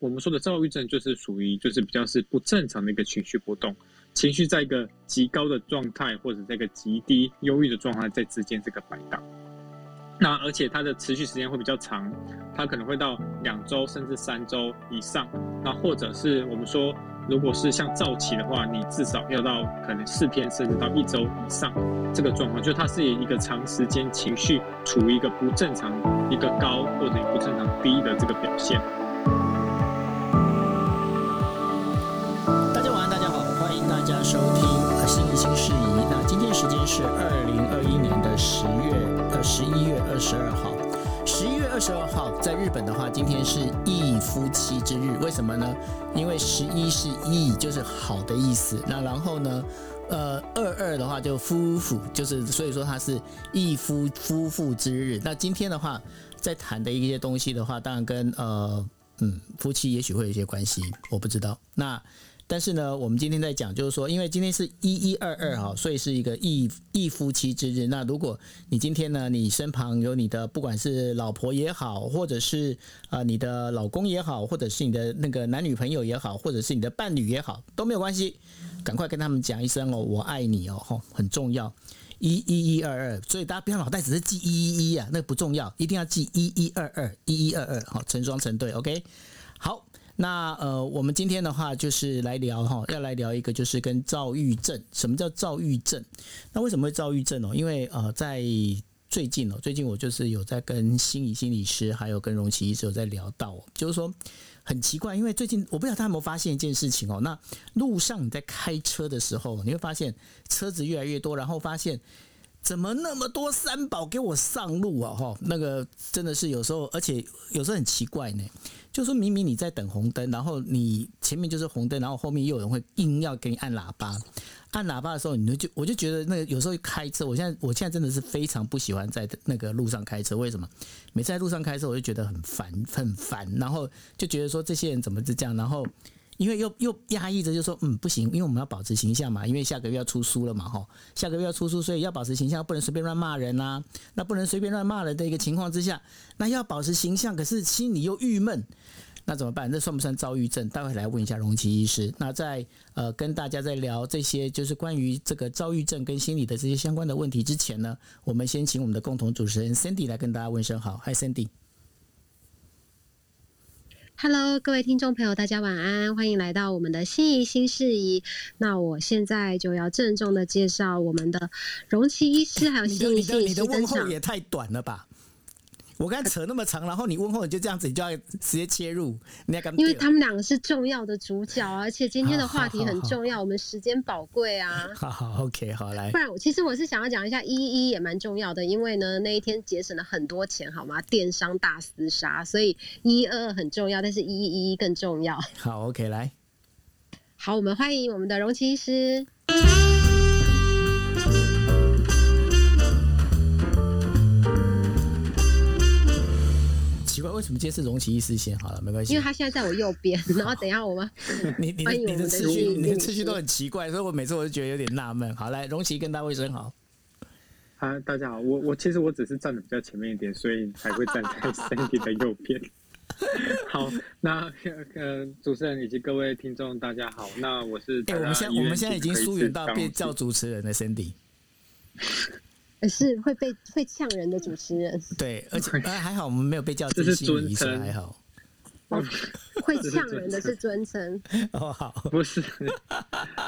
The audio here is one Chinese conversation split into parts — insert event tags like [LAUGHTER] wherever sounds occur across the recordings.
我们说的躁郁症就是属于就是比较是不正常的一个情绪波动，情绪在一个极高的状态或者在一个极低忧郁的状态在之间这个摆荡。那而且它的持续时间会比较长，它可能会到两周甚至三周以上。那或者是我们说，如果是像躁期的话，你至少要到可能四天甚至到一周以上这个状况，就它是以一个长时间情绪处于一个不正常、一个高或者不正常低的这个表现。是二零二一年的十月呃。十一月二十二号，十一月二十二号，在日本的话，今天是义夫妻之日。为什么呢？因为十一是义，就是好的意思。那然后呢，呃，二二的话就夫妇，就是所以说它是一夫夫妇之日。那今天的话，在谈的一些东西的话，当然跟呃嗯夫妻也许会有一些关系，我不知道。那但是呢，我们今天在讲，就是说，因为今天是一一二二哈，所以是一个一一夫妻之日。那如果你今天呢，你身旁有你的，不管是老婆也好，或者是啊你的老公也好，或者是你的那个男女朋友也好，或者是你的伴侣也好，都没有关系，赶快跟他们讲一声哦，我爱你哦，吼，很重要，一一一二二。所以大家不要脑袋只是记一一一啊，那个不重要，一定要记一一二二，一一二二，好，成双成对，OK，好。那呃，我们今天的话就是来聊哈，要来聊一个就是跟躁郁症。什么叫躁郁症？那为什么会躁郁症哦？因为呃，在最近哦，最近我就是有在跟心理心理师还有跟荣奇医生有在聊到，就是说很奇怪，因为最近我不知道他有没有发现一件事情哦。那路上你在开车的时候，你会发现车子越来越多，然后发现怎么那么多三宝给我上路啊？哈，那个真的是有时候，而且有时候很奇怪呢。就说明明你在等红灯，然后你前面就是红灯，然后后面又有人会硬要给你按喇叭。按喇叭的时候，你就我就觉得那个有时候开车，我现在我现在真的是非常不喜欢在那个路上开车。为什么？每次在路上开车，我就觉得很烦，很烦，然后就觉得说这些人怎么是这样，然后。因为又又压抑着，就说嗯不行，因为我们要保持形象嘛，因为下个月要出书了嘛，哈，下个月要出书，所以要保持形象，不能随便乱骂人呐。那不能随便乱骂人的一个情况之下，那要保持形象，可是心里又郁闷，那怎么办？这算不算躁郁症？待会来问一下荣奇医师。那在呃跟大家在聊这些就是关于这个躁郁症跟心理的这些相关的问题之前呢，我们先请我们的共同主持人 Cindy 来跟大家问声好，Hi Cindy。Hello，各位听众朋友，大家晚安，欢迎来到我们的新仪新事宜。那我现在就要郑重的介绍我们的荣奇医师，还有新仪新医师。你的问候也太短了吧？我刚才扯那么长，然后你问候你就这样子，你就要直接切入，你要因为他们两个是重要的主角，而且今天的话题很重要，我们时间宝贵啊。[LAUGHS] 好好，OK，好来。不然，其实我是想要讲一下一一也蛮重要的，因为呢那一天节省了很多钱，好吗？电商大厮杀，所以一二二很重要，但是一一一更重要。好，OK，来。好，我们欢迎我们的荣奇医师。为什么今天是荣奇医师先？好了，没关系，因为他现在在我右边，[LAUGHS] 然后等一下我们你你的你的次序，你的次序都很奇怪，所以我每次我都觉得有点纳闷。好，来，荣奇跟大卫生好。啊，大家好，我我其实我只是站的比较前面一点，所以才会站在 Sandy 的右边。[LAUGHS] 好，那呃，主持人以及各位听众，大家好。那我是哎，我们现我们现在已经疏远到变叫主持人的 Sandy。是会被会呛人的主持人，[LAUGHS] 对，而且还好我们没有被叫这是 [LAUGHS] 尊称，还好。会呛人的是尊称哦，好，不是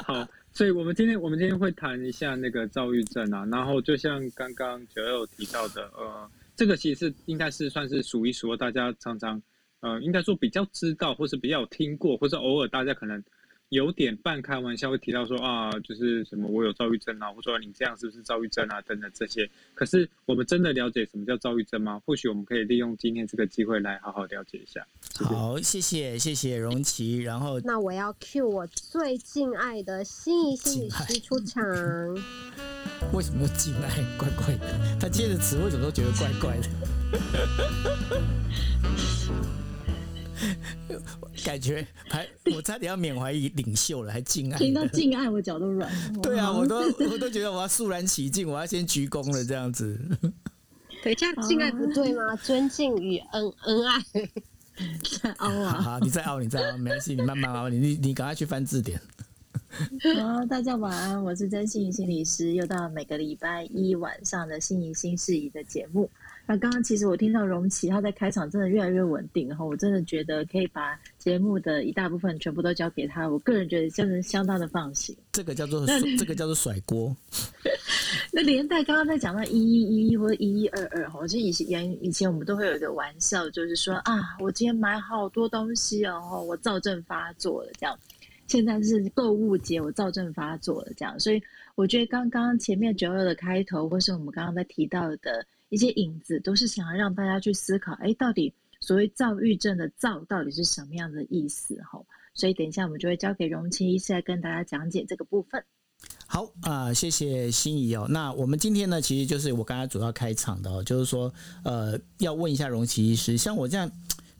好，所以我们今天我们今天会谈一下那个躁郁症啊，然后就像刚刚九六提到的，呃，这个其实是应该是算是数一数二，大家常常呃，应该说比较知道，或是比较有听过，或是偶尔大家可能。有点半开玩笑会提到说啊，就是什么我有躁郁症啊，或者说你这样是不是躁郁症啊等等这些。可是我们真的了解什么叫躁郁症吗？或许我们可以利用今天这个机会来好好了解一下。好，谢谢谢谢荣琪。然后那我要 cue 我最敬爱的心仪心理师出场。[LAUGHS] 为什么敬爱？怪怪的。他接的词为什么都觉得怪怪的？[LAUGHS] [LAUGHS] 感觉还我差点要缅怀领袖了，还敬爱。听到敬爱，我脚都软。对啊，我都我都觉得我要肃然起敬，我要先鞠躬了，这样子。对，这样敬爱不对吗？[LAUGHS] 尊敬与恩恩爱。在凹啊！好，你再凹，你再凹，没关系，你慢慢凹，你你你赶快去翻字典。[LAUGHS] 好，大家晚安，我是真心怡心理师，又到了每个礼拜一晚上的心仪新事宜的节目。那刚刚其实我听到荣琪他在开场真的越来越稳定，然后我真的觉得可以把节目的一大部分全部都交给他，我个人觉得真的相当的放心。这个叫做 [LAUGHS] 这个叫做甩锅。那连带刚刚在讲到一一一或者一一二二哈，就以前以前我们都会有一个玩笑，就是说啊，我今天买好多东西哦，我躁症发作了这样。现在是购物节，我躁症发作了这样，所以我觉得刚刚前面九二的开头，或是我们刚刚在提到的一些影子，都是想要让大家去思考，哎，到底所谓躁郁症的躁到底是什么样的意思哈？所以等一下我们就会交给荣琪医师来跟大家讲解这个部分。好啊，谢谢心仪哦。那我们今天呢，其实就是我刚才主要开场的哦，就是说呃，要问一下荣奇医师，像我这样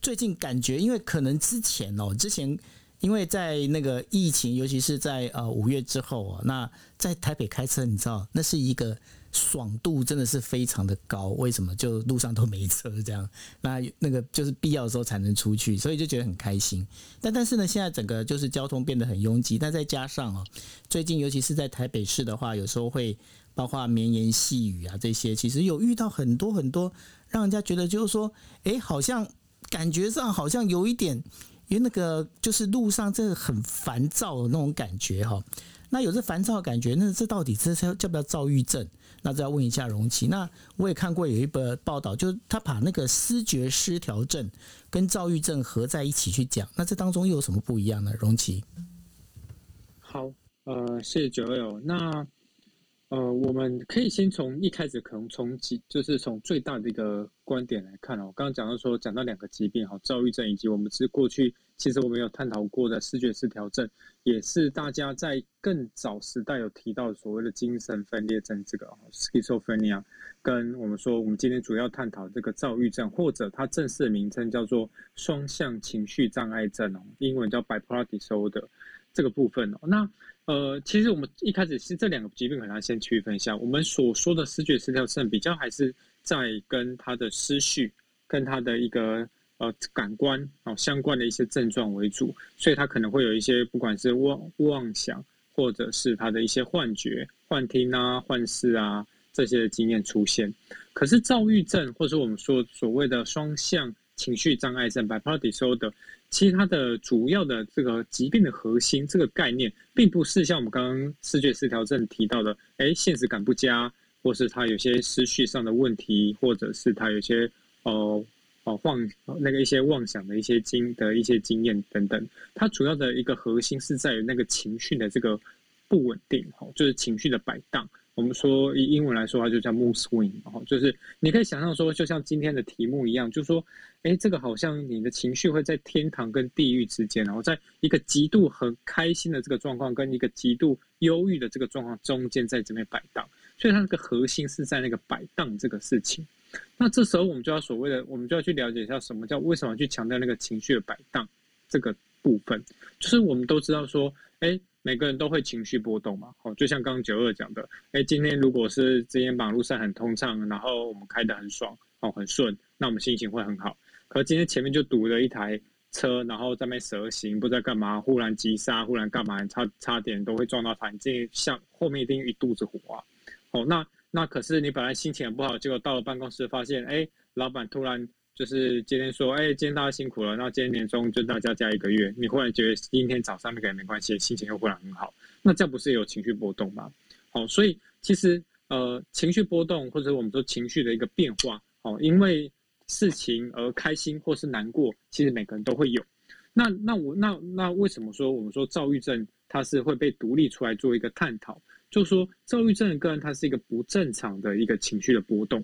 最近感觉，因为可能之前哦，之前。因为在那个疫情，尤其是在呃五月之后啊，那在台北开车，你知道那是一个爽度真的是非常的高。为什么？就路上都没车这样，[LAUGHS] 那那个就是必要的时候才能出去，所以就觉得很开心。但但是呢，现在整个就是交通变得很拥挤，但再加上哦，最近尤其是在台北市的话，有时候会包括绵延细雨啊这些，其实有遇到很多很多，让人家觉得就是说，哎，好像感觉上好像有一点。因为那个就是路上这个很烦躁的那种感觉哈，那有这烦躁的感觉，那这到底这是叫不叫躁郁症？那再要问一下荣奇。那我也看过有一本报道，就是他把那个思觉失调症跟躁郁症合在一起去讲，那这当中又有什么不一样呢？荣奇，好，呃，谢谢九友。那呃，我们可以先从一开始可能从几，就是从最大的一个观点来看哦。我刚刚讲到说，讲到两个疾病哈，躁郁症以及我们是过去其实我们有探讨过的视觉失调症，也是大家在更早时代有提到所谓的精神分裂症这个 schizophrenia，跟我们说我们今天主要探讨这个躁郁症，或者它正式的名称叫做双向情绪障碍症哦，英文叫 bipolar disorder 这个部分哦，那。呃，其实我们一开始是这两个疾病，可能要先区分一下。我们所说的视觉失调症，比较还是在跟他的思绪、跟他的一个呃感官哦相关的一些症状为主，所以他可能会有一些不管是妄妄想，或者是他的一些幻觉、幻听啊、幻视啊这些经验出现。可是躁郁症，或者我们说所谓的双向情绪障碍症 （bipolar disorder）。其实它的主要的这个疾病的核心这个概念，并不是像我们刚刚视觉失调症提到的，哎，现实感不佳，或是他有些思绪上的问题，或者是他有些哦哦幻那个一些妄想的一些经的一些经验等等。它主要的一个核心是在于那个情绪的这个不稳定，哈，就是情绪的摆荡。我们说以英文来说，它就叫 mood swing，然后就是你可以想象说，就像今天的题目一样，就是说，哎，这个好像你的情绪会在天堂跟地狱之间，然后在一个极度很开心的这个状况，跟一个极度忧郁的这个状况中间，在这边摆荡。所以它那个核心是在那个摆荡这个事情。那这时候我们就要所谓的，我们就要去了解一下什么叫为什么去强调那个情绪的摆荡这个部分，就是我们都知道说，哎。每个人都会情绪波动嘛，哦，就像刚刚九二讲的，哎，今天如果是今天马路上很通畅，然后我们开得很爽，哦，很顺，那我们心情会很好。可今天前面就堵了一台车，然后在那蛇行，不知道干嘛，忽然急刹，忽然干嘛，差差点都会撞到他，你这像后面一定一肚子火啊，哦，那那可是你本来心情很不好，结果到了办公室发现，哎，老板突然。就是今天说，哎，今天大家辛苦了，那今天年终就大家加一个月。你忽然觉得今天早上那个没关系，心情又忽然很好，那这不是有情绪波动吗？好，所以其实呃，情绪波动或者我们说情绪的一个变化，哦，因为事情而开心或是难过，其实每个人都会有。那那我那那为什么说我们说躁郁症它是会被独立出来做一个探讨？就说躁郁症的个人，它是一个不正常的一个情绪的波动。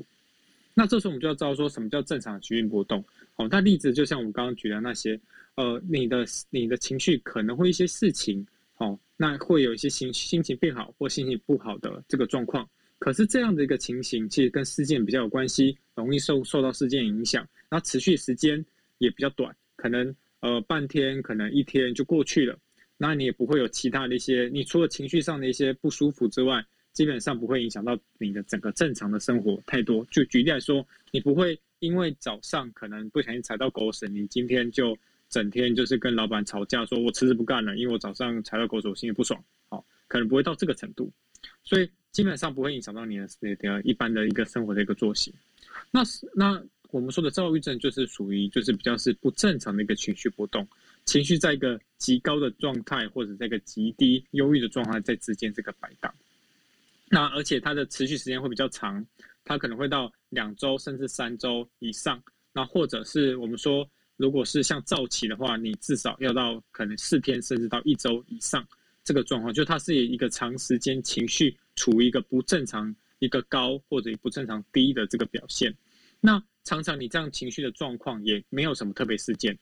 那这时候我们就要知道说什么叫正常的情绪波动。好，那例子就像我们刚刚举的那些，呃，你的你的情绪可能会一些事情，好，那会有一些心心情变好或心情不好的这个状况。可是这样的一个情形，其实跟事件比较有关系，容易受受到事件影响，那持续时间也比较短，可能呃半天，可能一天就过去了。那你也不会有其他的一些，你除了情绪上的一些不舒服之外。基本上不会影响到你的整个正常的生活太多。就举例来说，你不会因为早上可能不小心踩到狗屎，你今天就整天就是跟老板吵架，说我辞职不干了，因为我早上踩到狗屎，我心里不爽。好，可能不会到这个程度，所以基本上不会影响到你的的一般的一个生活的一个作息。那那我们说的躁郁症就是属于就是比较是不正常的一个情绪波动，情绪在一个极高的状态或者在一个极低忧郁的状态在之间这个摆荡。那而且它的持续时间会比较长，它可能会到两周甚至三周以上。那或者是我们说，如果是像躁期的话，你至少要到可能四天甚至到一周以上这个状况，就它是一个长时间情绪处于一个不正常、一个高或者不正常低的这个表现。那常常你这样情绪的状况也没有什么特别事件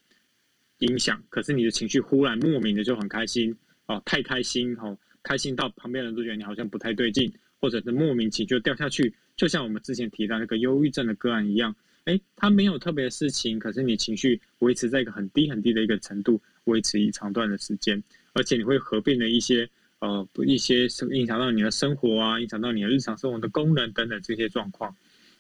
影响，可是你的情绪忽然莫名的就很开心哦，太开心哦。开心到旁边人都觉得你好像不太对劲，或者是莫名其妙掉下去，就像我们之前提到那个忧郁症的个案一样，哎，他没有特别的事情，可是你情绪维持在一个很低很低的一个程度，维持一长段的时间，而且你会合并了一些呃一些影响到你的生活啊，影响到你的日常生活的功能等等这些状况。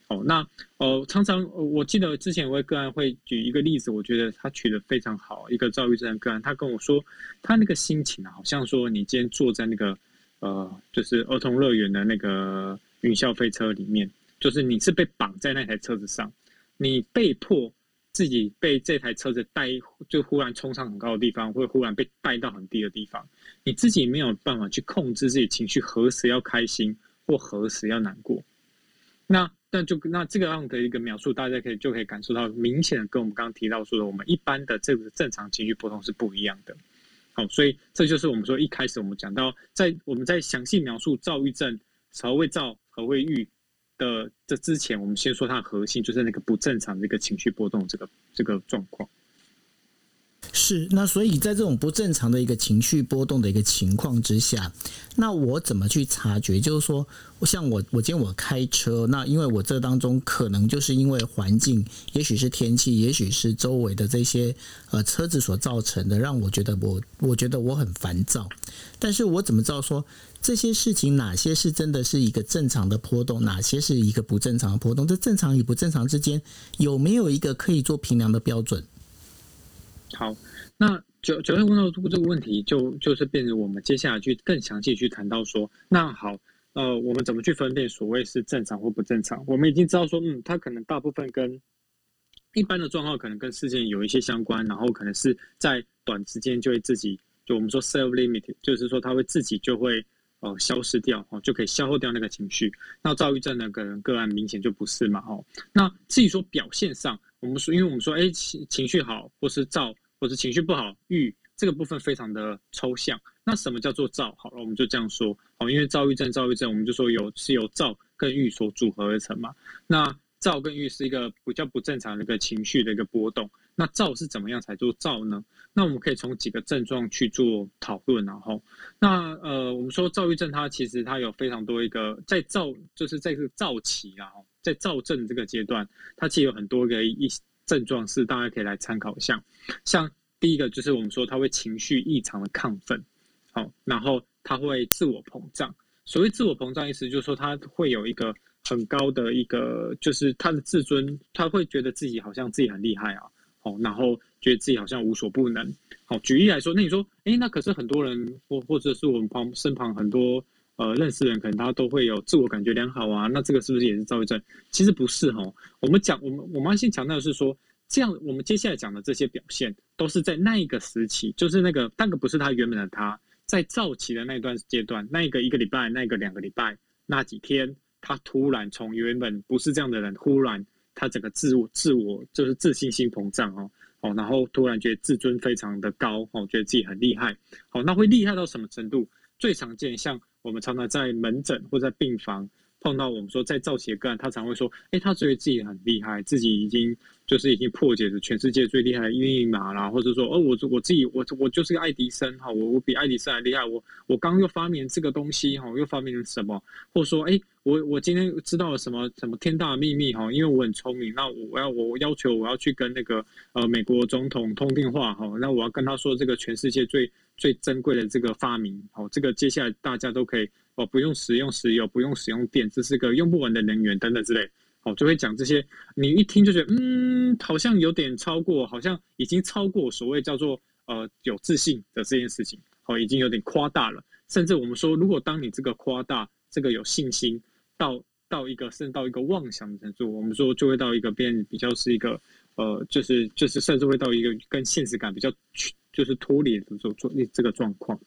哦，那呃，常常我记得之前有位个案会举一个例子，我觉得他举的非常好。一个躁郁症的个案，他跟我说，他那个心情啊，好像说你今天坐在那个呃，就是儿童乐园的那个云霄飞车里面，就是你是被绑在那台车子上，你被迫自己被这台车子带，就忽然冲上很高的地方，或忽然被带到很低的地方，你自己没有办法去控制自己情绪，何时要开心或何时要难过，那。那就那这个样的一个描述，大家可以就可以感受到，明显的跟我们刚刚提到说的，我们一般的这个正常情绪波动是不一样的。好，所以这就是我们说一开始我们讲到，在我们在详细描述躁郁症何谓躁何谓郁的这之前，我们先说它的核心，就是那个不正常的一个情绪波动这个这个状况。是，那所以在这种不正常的一个情绪波动的一个情况之下，那我怎么去察觉？就是说，像我，我今天我开车，那因为我这当中可能就是因为环境，也许是天气，也许是周围的这些呃车子所造成的，让我觉得我我觉得我很烦躁。但是我怎么知道说这些事情哪些是真的是一个正常的波动，哪些是一个不正常的波动？这正常与不正常之间有没有一个可以做评量的标准？好，那九九月问到这个问题，就就是变成我们接下来去更详细去谈到说，那好，呃，我们怎么去分辨所谓是正常或不正常？我们已经知道说，嗯，它可能大部分跟一般的状况可能跟事件有一些相关，然后可能是在短时间就会自己，就我们说 self limit，就是说它会自己就会哦消失掉，哦，就可以消耗掉那个情绪。那躁郁症的个人个案明显就不是嘛，哦，那至于说表现上。我们说，因为我们说，哎，情情绪好，或是躁，或是情绪不好，郁这个部分非常的抽象。那什么叫做躁？好了，我们就这样说。好，因为躁郁症，躁郁症，我们就说有是由躁跟郁所组合而成嘛。那躁跟郁是一个比较不正常的一个情绪的一个波动。那躁是怎么样才做躁呢？那我们可以从几个症状去做讨论，然后，那呃，我们说躁郁症它其实它有非常多一个在躁，就是在这个躁期啊。在躁症这个阶段，它其实有很多个一症状是大家可以来参考一下。像第一个就是我们说他会情绪异常的亢奋，好，然后他会自我膨胀。所谓自我膨胀意思就是说他会有一个很高的一个，就是他的自尊，他会觉得自己好像自己很厉害啊，好，然后觉得自己好像无所不能。好，举例来说，那你说，哎，那可是很多人或或者是我们旁身旁很多。呃，认识人可能他都会有自我感觉良好啊，那这个是不是也是躁郁症？其实不是哈。我们讲，我们我们要先强调的是说，这样我们接下来讲的这些表现，都是在那一个时期，就是那个那个不是他原本的他，在躁期的那段阶段，那一个一个礼拜，那个两个礼拜，那几天，他突然从原本不是这样的人，忽然他整个自我自我就是自信心膨胀哦，哦，然后突然觉得自尊非常的高哦，觉得自己很厉害，好，那会厉害到什么程度？最常见像。我们常常在门诊或在病房碰到我们说在造血个案，他常会说：“哎，他觉得自己很厉害，自己已经就是已经破解了全世界最厉害的密码啦，或者说哦，我我自己我我就是个爱迪生哈，我我比爱迪生还厉害，我我刚又发明这个东西哈，又发明了什么？或者说哎，我我今天知道了什么什么天大的秘密哈？因为我很聪明，那我要我要求我要去跟那个呃美国总统通电话哈，那我要跟他说这个全世界最。”最珍贵的这个发明，哦，这个接下来大家都可以哦，不用使用石油，不用使用电，这是个用不完的能源等等之类，哦，就会讲这些，你一听就觉得，嗯，好像有点超过，好像已经超过所谓叫做呃有自信的这件事情，哦，已经有点夸大了。甚至我们说，如果当你这个夸大，这个有信心到到一个甚至到一个妄想的程度，我们说就会到一个变比较是一个呃，就是就是甚至会到一个跟现实感比较就是脱离的这种这个状况。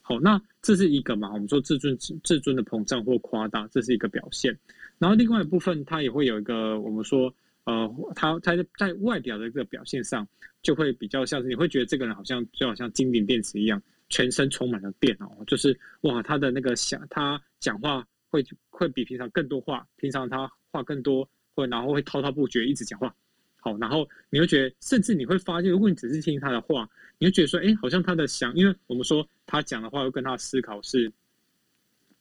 好，那这是一个嘛？我们说自尊自尊的膨胀或夸大，这是一个表现。然后另外一部分，它也会有一个我们说呃，它它在外表的一个表现上，就会比较像是你会觉得这个人好像就好像金顶电池一样。全身充满了电哦，就是哇，他的那个想他讲话会会比平常更多话，平常他话更多，会然后会滔滔不绝一直讲话，好，然后你会觉得，甚至你会发现，如果你只是听他的话，你会觉得说，哎，好像他的想，因为我们说他讲的话会跟他思考是。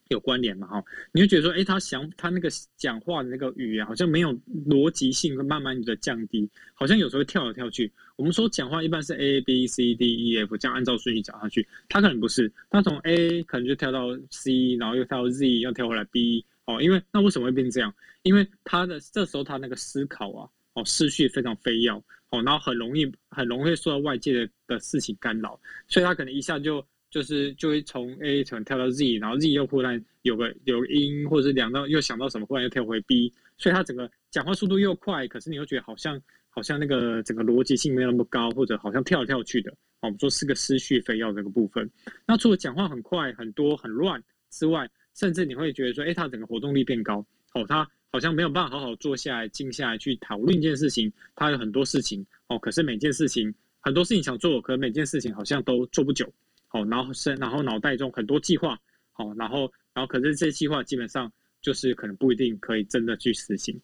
有关联嘛？哈，你会觉得说，哎，他想他那个讲话的那个语言好像没有逻辑性，会慢慢的降低，好像有时候跳来跳去。我们说讲话一般是 A B C D E F 这样按照顺序讲下去，他可能不是，他从 A 可能就跳到 C，然后又跳到 Z，又跳回来 B 哦。因为那为什么会变这样？因为他的这时候他那个思考啊，哦，思绪非常飞跃哦，然后很容易很容易受到外界的的事情干扰，所以他可能一下就。就是就会从 A 层跳到 Z，然后 Z 又忽然有个有音，或者是两到又想到什么，忽然又跳回 B，所以他整个讲话速度又快，可是你又觉得好像好像那个整个逻辑性没有那么高，或者好像跳来跳去的。哦我们说是个思绪非要这个部分。那除了讲话很快、很多、很乱之外，甚至你会觉得说，哎，他整个活动力变高，哦，他好像没有办法好好坐下来、静下来去讨论一件事情。他有很多事情，哦，可是每件事情很多事情想做，可每件事情好像都做不久。好，然后是，然后脑袋中很多计划，好，然后，然后可是这些计划基本上就是可能不一定可以真的去实行。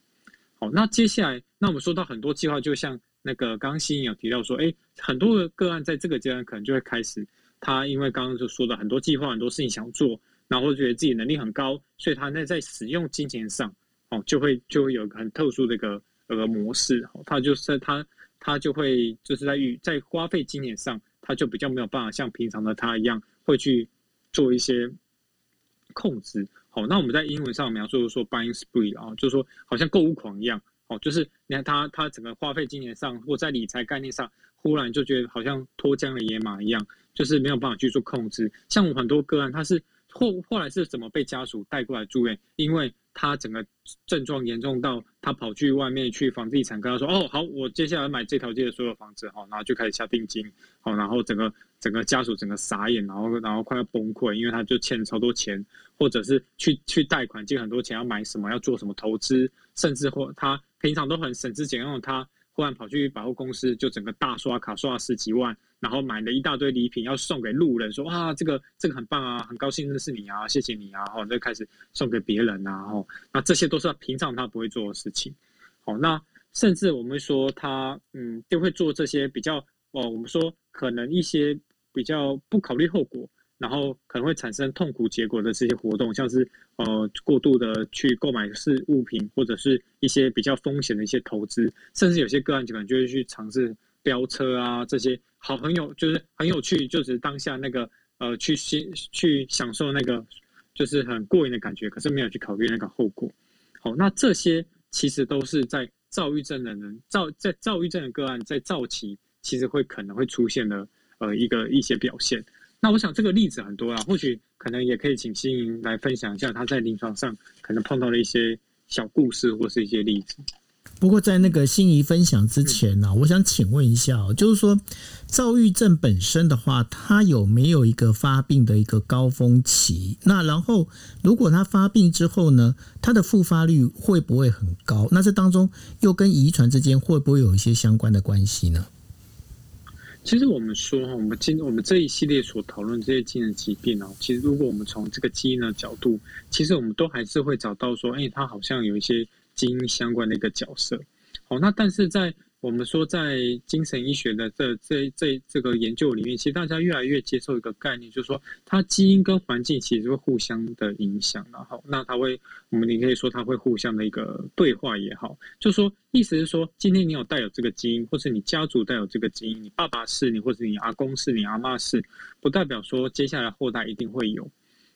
好，那接下来，那我们说到很多计划，就像那个刚刚新有提到说，哎，很多的个案在这个阶段可能就会开始，他因为刚刚就说的很多计划，很多事情想做，然后觉得自己能力很高，所以他那在使用金钱上，哦，就会就会有一个很特殊的一个呃模式，他就是他他就会就是在与在花费金钱上。他就比较没有办法像平常的他一样会去做一些控制。好，那我们在英文上描述说 buying spree 啊，就是说好像购物狂一样。哦，就是你看他他整个花费金钱上或在理财概念上，忽然就觉得好像脱缰的野马一样，就是没有办法去做控制。像我很多个案，他是后后来是怎么被家属带过来住院？因为他整个症状严重到他跑去外面去房地产跟他说：“哦，好，我接下来买这条街的所有房子，哈，然后就开始下定金，好，然后整个整个家属整个傻眼，然后然后快要崩溃，因为他就欠超多钱，或者是去去贷款借很多钱要买什么，要做什么投资，甚至或他平常都很省吃俭用，他忽然跑去百货公司就整个大刷卡刷了十几万。”然后买了一大堆礼品要送给路人，说哇这个这个很棒啊，很高兴认识你啊，谢谢你啊，然后就开始送给别人啊，哦，那这些都是平常他不会做的事情，好，那甚至我们说他嗯就会做这些比较哦，我们说可能一些比较不考虑后果，然后可能会产生痛苦结果的这些活动，像是呃过度的去购买是物品，或者是一些比较风险的一些投资，甚至有些个案就可能就会去尝试。飙车啊，这些好很有，就是很有趣，就是当下那个呃，去欣去享受那个就是很过瘾的感觉，可是没有去考虑那个后果。好，那这些其实都是在躁郁症的人躁在躁郁症的个案在躁期，其实会可能会出现的呃一个一些表现。那我想这个例子很多啊，或许可能也可以请新莹来分享一下她在临床上可能碰到的一些小故事或是一些例子。不过，在那个心仪分享之前呢，我想请问一下哦，就是说，躁郁症本身的话，它有没有一个发病的一个高峰期？那然后，如果它发病之后呢，它的复发率会不会很高？那这当中又跟遗传之间会不会有一些相关的关系呢？其实我们说，我们今我们这一系列所讨论这些精神疾病呢，其实如果我们从这个基因的角度，其实我们都还是会找到说，哎，它好像有一些。基因相关的一个角色，好，那但是在我们说在精神医学的这这这这个研究里面，其实大家越来越接受一个概念，就是说它基因跟环境其实会互相的影响，然后那它会，我们你可以说它会互相的一个对话也好，就说意思是说，今天你有带有这个基因，或是你家族带有这个基因，你爸爸是你，或者你阿公是你，阿妈是，不代表说接下来后代一定会有，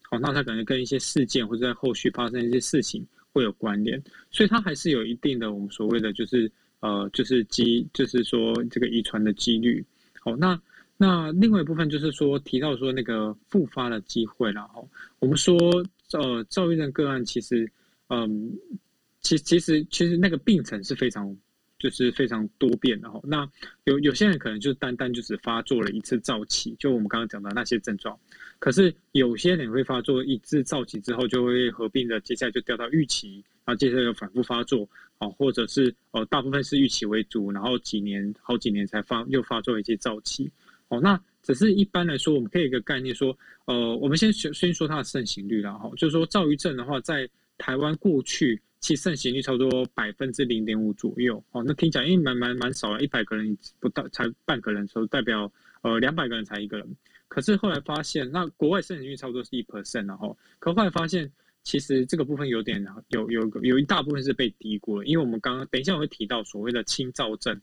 好，那它可能跟一些事件或者在后续发生一些事情。会有关联，所以它还是有一定的我们所谓的就是呃就是机就是说这个遗传的几率。好，那那另外一部分就是说提到说那个复发的机会，然后我们说呃躁郁症个案其实嗯其其实其实那个病程是非常。就是非常多变的哈，那有有些人可能就单单就只发作了一次躁期，就我们刚刚讲的那些症状，可是有些人会发作一次躁期之后，就会合并的，接下来就掉到预期，然后接下来又反复发作，哦，或者是呃大部分是预期为主，然后几年好几年才发又发作一些躁期，哦，那只是一般来说，我们可以一个概念说，呃，我们先先说它的盛行率了哈，就是说躁郁症的话，在台湾过去。其盛行率差不多百分之零点五左右，哦，那听起来因为蛮蛮蛮少了，一百个人不到才半个人，所以代表呃两百个人才一个人。可是后来发现，那国外盛行率差不多是一 percent，然后，可后来发现其实这个部分有点有有有一大部分是被低估了，因为我们刚刚等一下我会提到所谓的轻躁症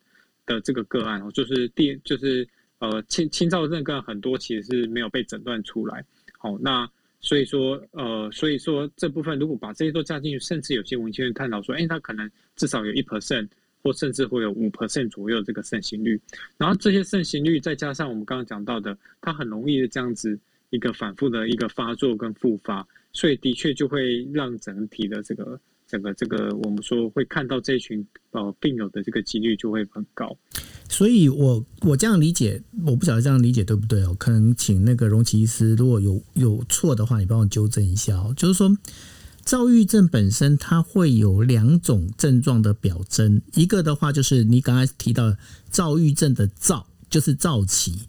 的这个个案哦，就是第就是呃轻轻躁症个案很多其实是没有被诊断出来，好那。所以说，呃，所以说这部分如果把这些都加进去，甚至有些文献会探讨说，哎，它可能至少有一 percent，或甚至会有五 percent 左右这个盛行率。然后这些盛行率再加上我们刚刚讲到的，它很容易的这样子一个反复的一个发作跟复发，所以的确就会让整体的这个整个这个我们说会看到这群呃病友的这个几率就会很高。所以，我我这样理解，我不晓得这样理解对不对哦？可能请那个荣奇医师，如果有有错的话，你帮我纠正一下哦。就是说，躁郁症本身它会有两种症状的表征，一个的话就是你刚才提到躁郁症的躁，就是躁期。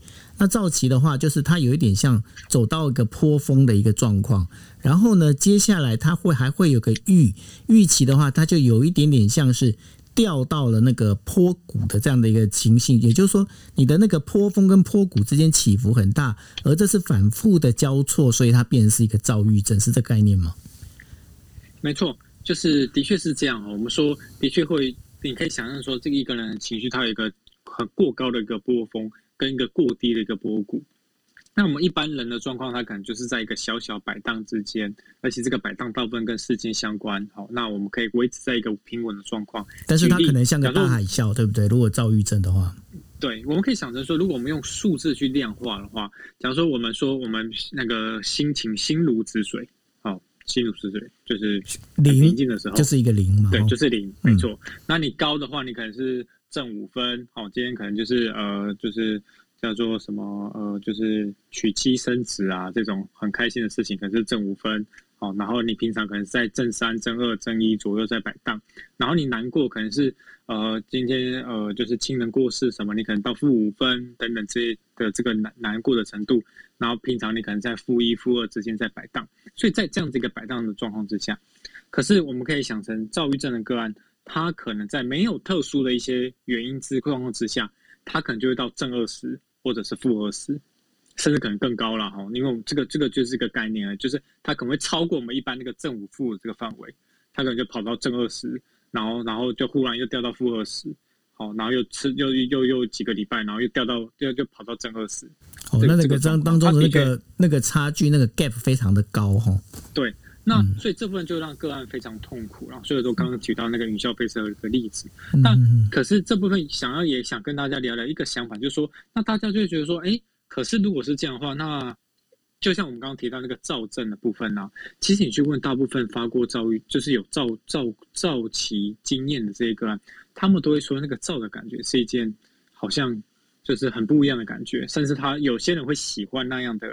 那躁期的话，就是它有一点像走到一个坡峰的一个状况，然后呢，接下来它会还会有个预预期的话，它就有一点点像是。掉到了那个坡谷的这样的一个情形，也就是说，你的那个坡峰跟坡谷之间起伏很大，而这是反复的交错，所以它变成是一个躁郁症，是这概念吗？没错，就是的确是这样哦我们说，的确会，你可以想象说，这个一个人的情绪，它有一个很过高的一个波峰，跟一个过低的一个波谷。那我们一般人的状况，他可能就是在一个小小摆荡之间，而且这个摆荡大部分跟事件相关。好，那我们可以维持在一个平稳的状况。但是它可能像个大海啸，对不对？如果躁郁症的话，对，我们可以想成说，如果我们用数字去量化的话，假如说我们说我们那个心情心如止水，好，心如止水就是零平静的时候，就是一个零嘛，对，就是零，没错。那你高的话，你可能是正五分，好，今天可能就是呃，就是。叫做什么？呃，就是娶妻生子啊，这种很开心的事情，可是正五分哦。然后你平常可能在正三、正二、正一左右在摆荡。然后你难过，可能是呃，今天呃，就是亲人过世什么，你可能到负五分等等这些的这个难难过的程度。然后平常你可能在负一、负二之间在摆荡。所以在这样子一个摆荡的状况之下，可是我们可以想成躁郁症的个案，他可能在没有特殊的一些原因之状况之下，他可能就会到正二十。或者是负二十，甚至可能更高了哈，因为我们这个这个就是一个概念啊，就是它可能会超过我们一般那个正五负的这个范围，它可能就跑到正二十，然后然后就忽然又掉到负二十，好，然后又吃又又又几个礼拜，然后又掉到又就跑到正二十。哦，那那个当当中的那个那个差距那个 gap 非常的高哈。对。那所以这部分就让个案非常痛苦，然后所以说刚刚举到那个云霄飞车的一个例子，但可是这部分想要也想跟大家聊聊一个想法，就是说，那大家就会觉得说，哎，可是如果是这样的话，那就像我们刚刚提到那个躁症的部分呢，其实你去问大部分发过躁郁，就是有躁躁躁期经验的这一个，他们都会说那个躁的感觉是一件好像就是很不一样的感觉，甚至他有些人会喜欢那样的。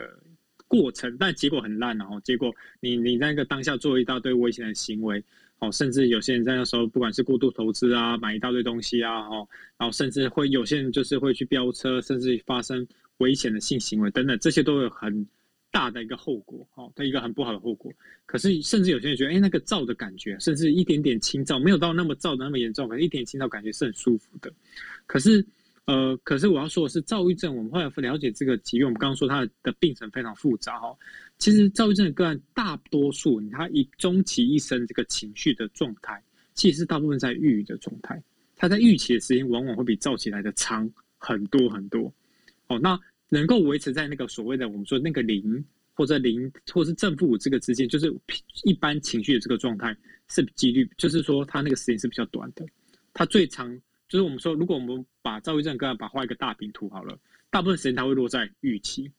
过程，但结果很烂，然后结果你你在那个当下做一大堆危险的行为，哦，甚至有些人在那时候不管是过度投资啊，买一大堆东西啊，哦，然后甚至会有些人就是会去飙车，甚至发生危险的性行为等等，这些都有很大的一个后果，哦，它一个很不好的后果。可是甚至有些人觉得，哎，那个燥的感觉，甚至一点点轻燥，没有到那么燥的那么严重，可是一点轻燥感觉是很舒服的。可是。呃，可是我要说的是，躁郁症，我们后来了解这个疾病，我们刚刚说它的病程非常复杂哈。其实躁郁症的个案，大多数他一终其一生这个情绪的状态，其实大部分在抑郁的状态。他在预期的时间往往会比躁起来的长很多很多。哦，那能够维持在那个所谓的我们说那个零，或者零或是正负五这个之间，就是一般情绪的这个状态是几率，就是说它那个时间是比较短的。它最长就是我们说，如果我们把躁郁症刚刚把画一个大饼图好了，大部分时间它会落在预期，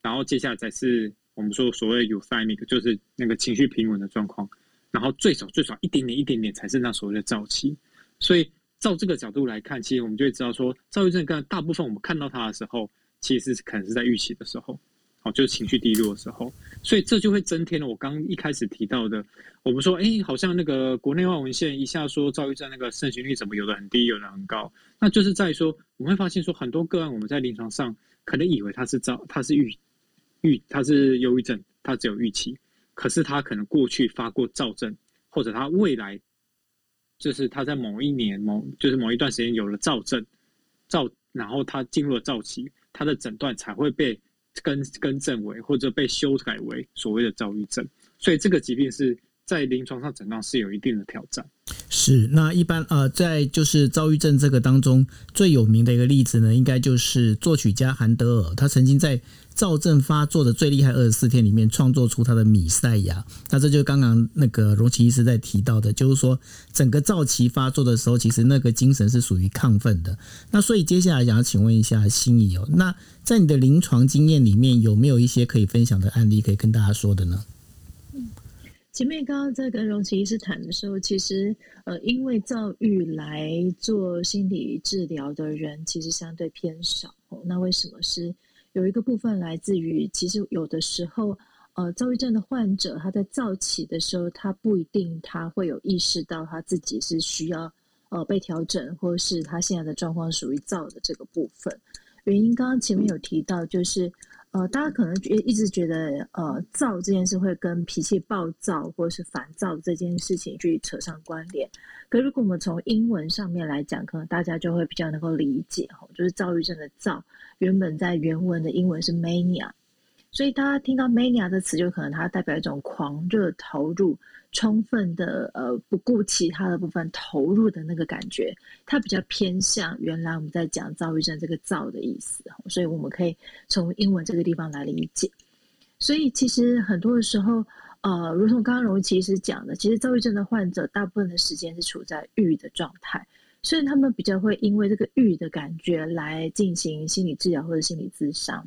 然后接下来才是我们说所谓有 euphoric，就是那个情绪平稳的状况，然后最少最少一点点一点点才是那所谓的躁期。所以照这个角度来看，其实我们就会知道说，躁郁症刚大部分我们看到它的时候，其实是可能是在预期的时候。哦，就是情绪低落的时候，所以这就会增添了我刚一开始提到的。我们说，哎，好像那个国内外文献一下说躁郁症那个盛行率怎么有的很低，有的很高，那就是在说，我们会发现说，很多个案我们在临床上可能以为他是躁，他是郁郁，他是忧郁症，他只有预期，可是他可能过去发过躁症，或者他未来就是他在某一年某就是某一段时间有了躁症，躁，然后他进入了躁期，他的诊断才会被。更更正为或者被修改为所谓的躁郁症，所以这个疾病是在临床上诊断是有一定的挑战。是，那一般呃，在就是躁郁症这个当中最有名的一个例子呢，应该就是作曲家韩德尔，他曾经在躁症发作的最厉害二十四天里面创作出他的《米赛亚》。那这就是刚刚那个荣奇医师在提到的，就是说整个躁期发作的时候，其实那个精神是属于亢奋的。那所以接下来想要请问一下心仪哦，那在你的临床经验里面，有没有一些可以分享的案例可以跟大家说的呢？前面刚刚在跟荣奇医师谈的时候，其实呃，因为躁郁来做心理治疗的人其实相对偏少。那为什么是有一个部分来自于，其实有的时候呃，躁郁症的患者他在躁起的时候，他不一定他会有意识到他自己是需要呃被调整，或是他现在的状况属于躁的这个部分。原因刚刚前面有提到，就是。呃，大家可能觉一直觉得，呃，躁这件事会跟脾气暴躁或者是烦躁这件事情去扯上关联。可如果我们从英文上面来讲，可能大家就会比较能够理解，哈，就是躁郁症的躁，原本在原文的英文是 mania。所以大家听到 mania 的词，就可能它代表一种狂热投入、充分的呃不顾其他的部分投入的那个感觉，它比较偏向原来我们在讲躁郁症这个“躁”的意思，所以我们可以从英文这个地方来理解。所以其实很多的时候，呃，如同刚刚荣其实讲的，其实躁郁症的患者大部分的时间是处在郁的状态，所以他们比较会因为这个郁的感觉来进行心理治疗或者心理咨商。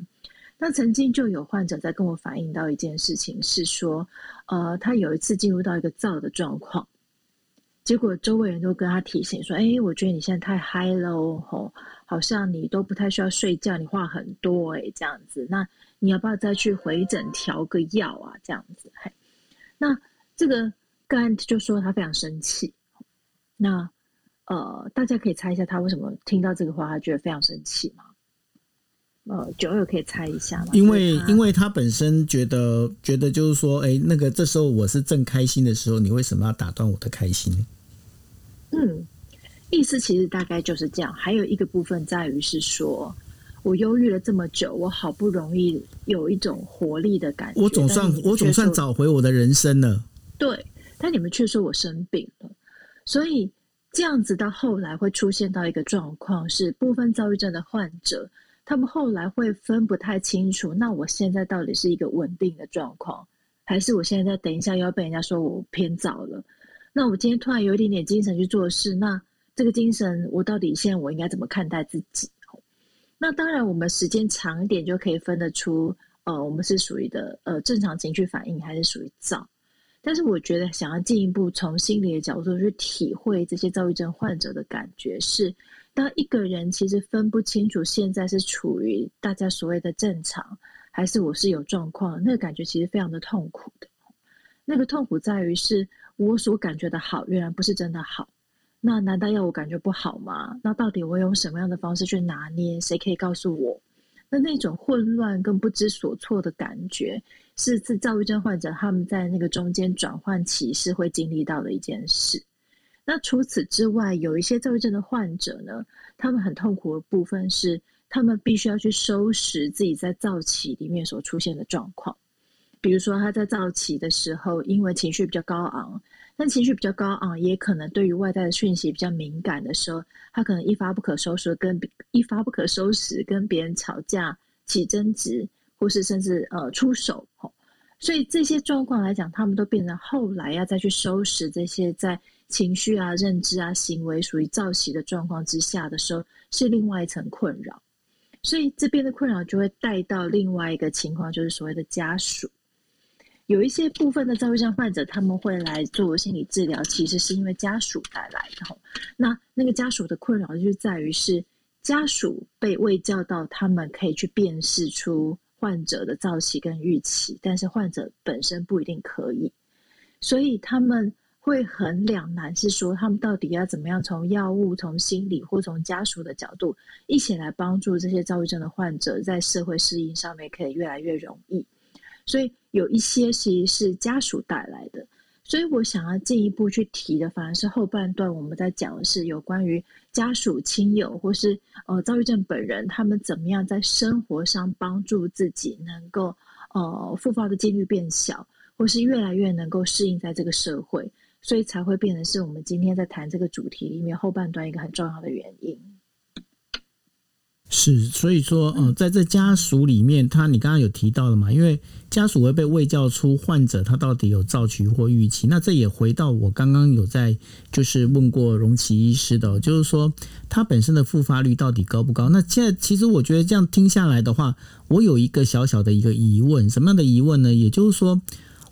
那曾经就有患者在跟我反映到一件事情，是说，呃，他有一次进入到一个躁的状况，结果周围人都跟他提醒说：“哎，我觉得你现在太嗨了哦，好像你都不太需要睡觉，你话很多哎，这样子，那你要不要再去回诊调个药啊？这样子，嘿，那这个个案就说他非常生气，那呃，大家可以猜一下他为什么听到这个话，他觉得非常生气吗？呃，九二可以猜一下吗？因为因为他本身觉得觉得就是说，哎，那个这时候我是正开心的时候，你为什么要打断我的开心？嗯，意思其实大概就是这样。还有一个部分在于是说，我忧郁了这么久，我好不容易有一种活力的感觉，我总算我总算找回我的人生了。对，但你们却说我生病了，所以这样子到后来会出现到一个状况，是部分躁郁症的患者。他们后来会分不太清楚，那我现在到底是一个稳定的状况，还是我现在在等一下又要被人家说我偏早了？那我今天突然有一点点精神去做事，那这个精神我到底现在我应该怎么看待自己？那当然，我们时间长一点就可以分得出，呃，我们是属于的呃正常情绪反应，还是属于躁？但是我觉得想要进一步从心理的角度去体会这些躁郁症患者的感觉是。当一个人其实分不清楚现在是处于大家所谓的正常，还是我是有状况，那个感觉其实非常的痛苦的。那个痛苦在于是我所感觉的好，原来不是真的好。那难道要我感觉不好吗？那到底我用什么样的方式去拿捏？谁可以告诉我？那那种混乱跟不知所措的感觉，是自躁郁症患者他们在那个中间转换期是会经历到的一件事。那除此之外，有一些躁郁症的患者呢，他们很痛苦的部分是，他们必须要去收拾自己在躁期里面所出现的状况。比如说，他在躁期的时候，因为情绪比较高昂，但情绪比较高昂，也可能对于外在的讯息比较敏感的时候，他可能一发不可收拾，跟一发不可收拾跟别人吵架起争执，或是甚至呃出手，所以这些状况来讲，他们都变成后来要再去收拾这些在情绪啊、认知啊、行为属于造袭的状况之下的时候，是另外一层困扰。所以这边的困扰就会带到另外一个情况，就是所谓的家属。有一些部分的躁郁症患者，他们会来做心理治疗，其实是因为家属带来的。那那个家属的困扰就在于是家属被未教到，他们可以去辨识出。患者的躁期跟预期，但是患者本身不一定可以，所以他们会很两难，是说他们到底要怎么样从药物、从心理或从家属的角度一起来帮助这些躁郁症的患者在社会适应上面可以越来越容易。所以有一些其实是家属带来的。所以我想要进一步去提的，反而是后半段我们在讲的是有关于家属、亲友或是呃躁郁症本人，他们怎么样在生活上帮助自己，能够呃复发的几率变小，或是越来越能够适应在这个社会，所以才会变成是我们今天在谈这个主题里面后半段一个很重要的原因。是，所以说，嗯，在这家属里面，他你刚刚有提到了嘛？因为家属会被喂教出患者他到底有躁期或预期，那这也回到我刚刚有在就是问过荣奇医师的，就是说他本身的复发率到底高不高？那现在其实我觉得这样听下来的话，我有一个小小的一个疑问，什么样的疑问呢？也就是说，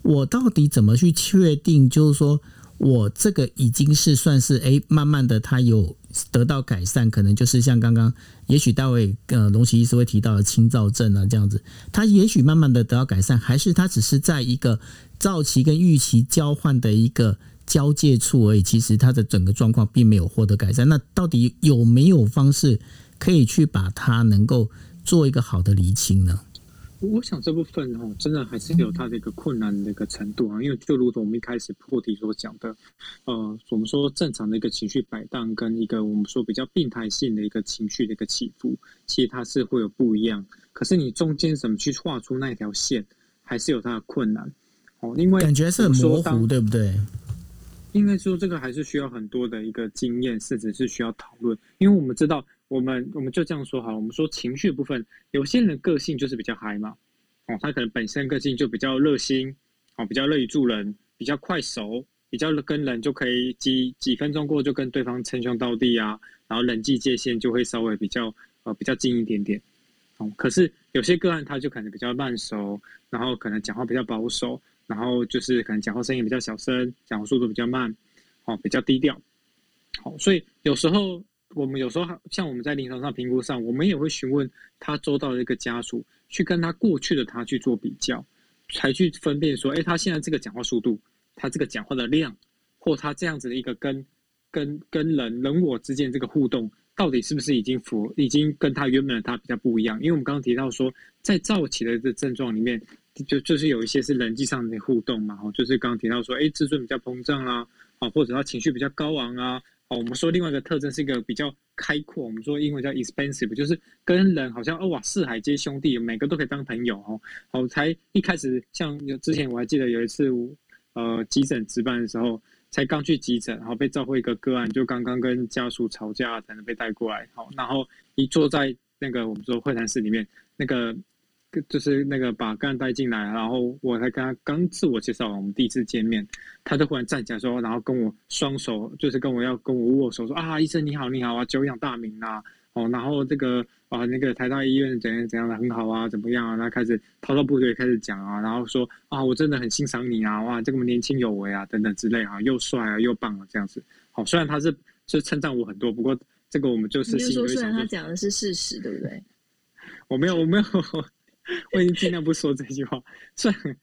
我到底怎么去确定？就是说。我这个已经是算是哎，慢慢的他有得到改善，可能就是像刚刚，也许大卫呃龙奇医师会提到的轻躁症啊这样子，他也许慢慢的得到改善，还是他只是在一个躁期跟预期交换的一个交界处而已，其实他的整个状况并没有获得改善。那到底有没有方式可以去把它能够做一个好的厘清呢？我想这部分哦，真的还是有它的一个困难的一个程度啊，因为就如同我们一开始破题所讲的，呃，我们说正常的一个情绪摆荡跟一个我们说比较病态性的一个情绪的一个起伏，其实它是会有不一样。可是你中间怎么去画出那一条线，还是有它的困难哦。因为感觉是很模糊，对不对？应该说这个还是需要很多的一个经验，甚至是需要讨论，因为我们知道。我们我们就这样说好，我们说情绪部分，有些人个性就是比较嗨嘛，哦，他可能本身个性就比较热心，哦，比较乐于助人，比较快熟，比较跟人就可以几几分钟过就跟对方称兄道弟啊，然后人际界限就会稍微比较呃比较近一点点，哦，可是有些个案他就可能比较慢熟，然后可能讲话比较保守，然后就是可能讲话声音比较小声，讲话速度比较慢，哦，比较低调，好，所以有时候。我们有时候像我们在临床上评估上，我们也会询问他周到的一个家属，去跟他过去的他去做比较，才去分辨说，哎，他现在这个讲话速度，他这个讲话的量，或他这样子的一个跟跟跟人人我之间这个互动，到底是不是已经符，已经跟他原本的他比较不一样？因为我们刚刚提到说，在躁期的这症状里面，就就是有一些是人际上的互动嘛，哦，就是刚刚提到说，哎，自尊比较膨胀啦，啊，或者他情绪比较高昂啊。哦，我们说另外一个特征是一个比较开阔，我们说英文叫 expensive，就是跟人好像哦哇四海皆兄弟，每个都可以当朋友哦。好，才一开始像有之前我还记得有一次，呃，急诊值班的时候，才刚去急诊，然后被召回一个个案，就刚刚跟家属吵架才能被带过来。好，然后一坐在那个我们说会谈室里面，那个。就是那个把干带进来，然后我才跟他刚自我介绍，我们第一次见面，他就忽然站起来说，然后跟我双手，就是跟我要跟我握手，说啊，医生你好，你好啊，久仰大名啊，哦，然后这个啊，那个台大医院怎样怎样的很好啊，怎么样啊？他开始滔滔不绝开始讲啊，然后说啊，我真的很欣赏你啊，哇，这么年轻有为啊，等等之类啊，又帅啊，又棒啊，这样子。好，虽然他是是称赞我很多，不过这个我们就是心里虽然他讲的是事实，对不对？我没有，我没有。[LAUGHS] 我已经尽量不说这句话，虽然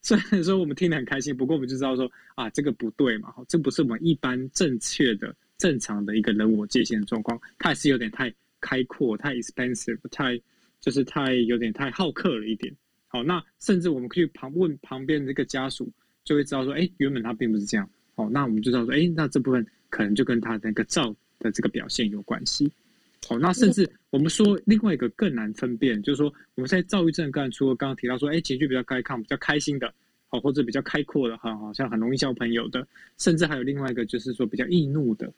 虽然说我们听得很开心，不过我们就知道说啊，这个不对嘛，这不是我们一般正确的、正常的一个人我界限的状况，它还是有点太开阔、太 expensive、太就是太有点太好客了一点。好，那甚至我们可以旁问旁边这个家属，就会知道说，哎，原本他并不是这样。好，那我们就知道说，哎，那这部分可能就跟他那个照的这个表现有关系。哦，那甚至我们说另外一个更难分辨，就是说我们在躁郁症个案，除了刚刚提到说，哎，情绪比较开亢、比较开心的，好，或者比较开阔的，哈，好像很容易交朋友的，甚至还有另外一个就是说比较易怒的，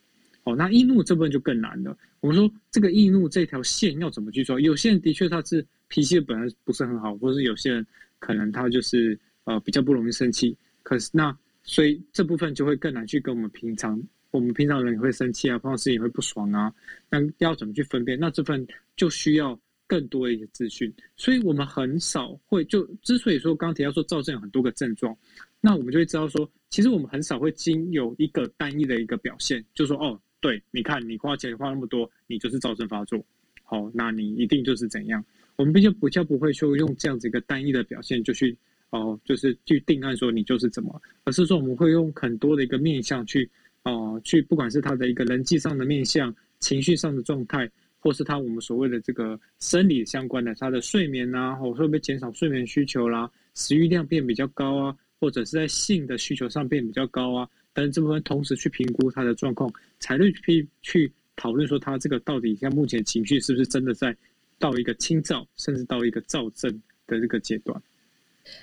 哦，那易怒这部分就更难了。我们说这个易怒这条线要怎么去抓？有些人的确他是脾气本来不是很好，或者是有些人可能他就是呃比较不容易生气。可是那所以这部分就会更难去跟我们平常我们平常人也会生气啊，碰到事情会不爽啊，那要怎么去分辨？那这份就需要更多的一些资讯。所以我们很少会就之所以说刚提到说躁症有很多个症状，那我们就会知道说，其实我们很少会经有一个单一的一个表现，就说哦。对，你看你花钱花那么多，你就是躁症发作，好，那你一定就是怎样？我们毕竟比较不会说用这样子一个单一的表现就去哦，就是去定案说你就是怎么，而是说我们会用很多的一个面向去哦，去不管是他的一个人际上的面向、情绪上的状态，或是他我们所谓的这个生理相关的，他的睡眠啊，或会不会减少睡眠需求啦，食欲量变比较高啊，或者是在性的需求上变比较高啊。但是这部分同时去评估他的状况，才会去去讨论说他这个到底像目前情绪是不是真的在到一个轻躁，甚至到一个躁症的这个阶段。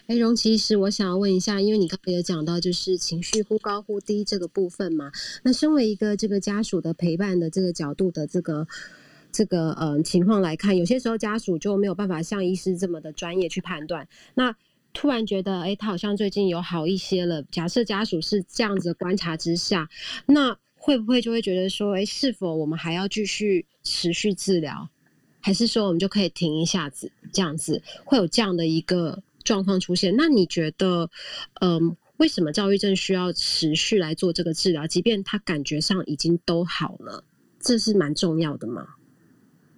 哎，荣其实我想要问一下，因为你刚才有讲到就是情绪忽高忽低这个部分嘛，那身为一个这个家属的陪伴的这个角度的这个这个呃情况来看，有些时候家属就没有办法像医师这么的专业去判断。那突然觉得，哎，他好像最近有好一些了。假设家属是这样子观察之下，那会不会就会觉得说，哎，是否我们还要继续持续治疗，还是说我们就可以停一下子？这样子会有这样的一个状况出现？那你觉得，嗯，为什么躁郁症需要持续来做这个治疗，即便他感觉上已经都好了？这是蛮重要的吗？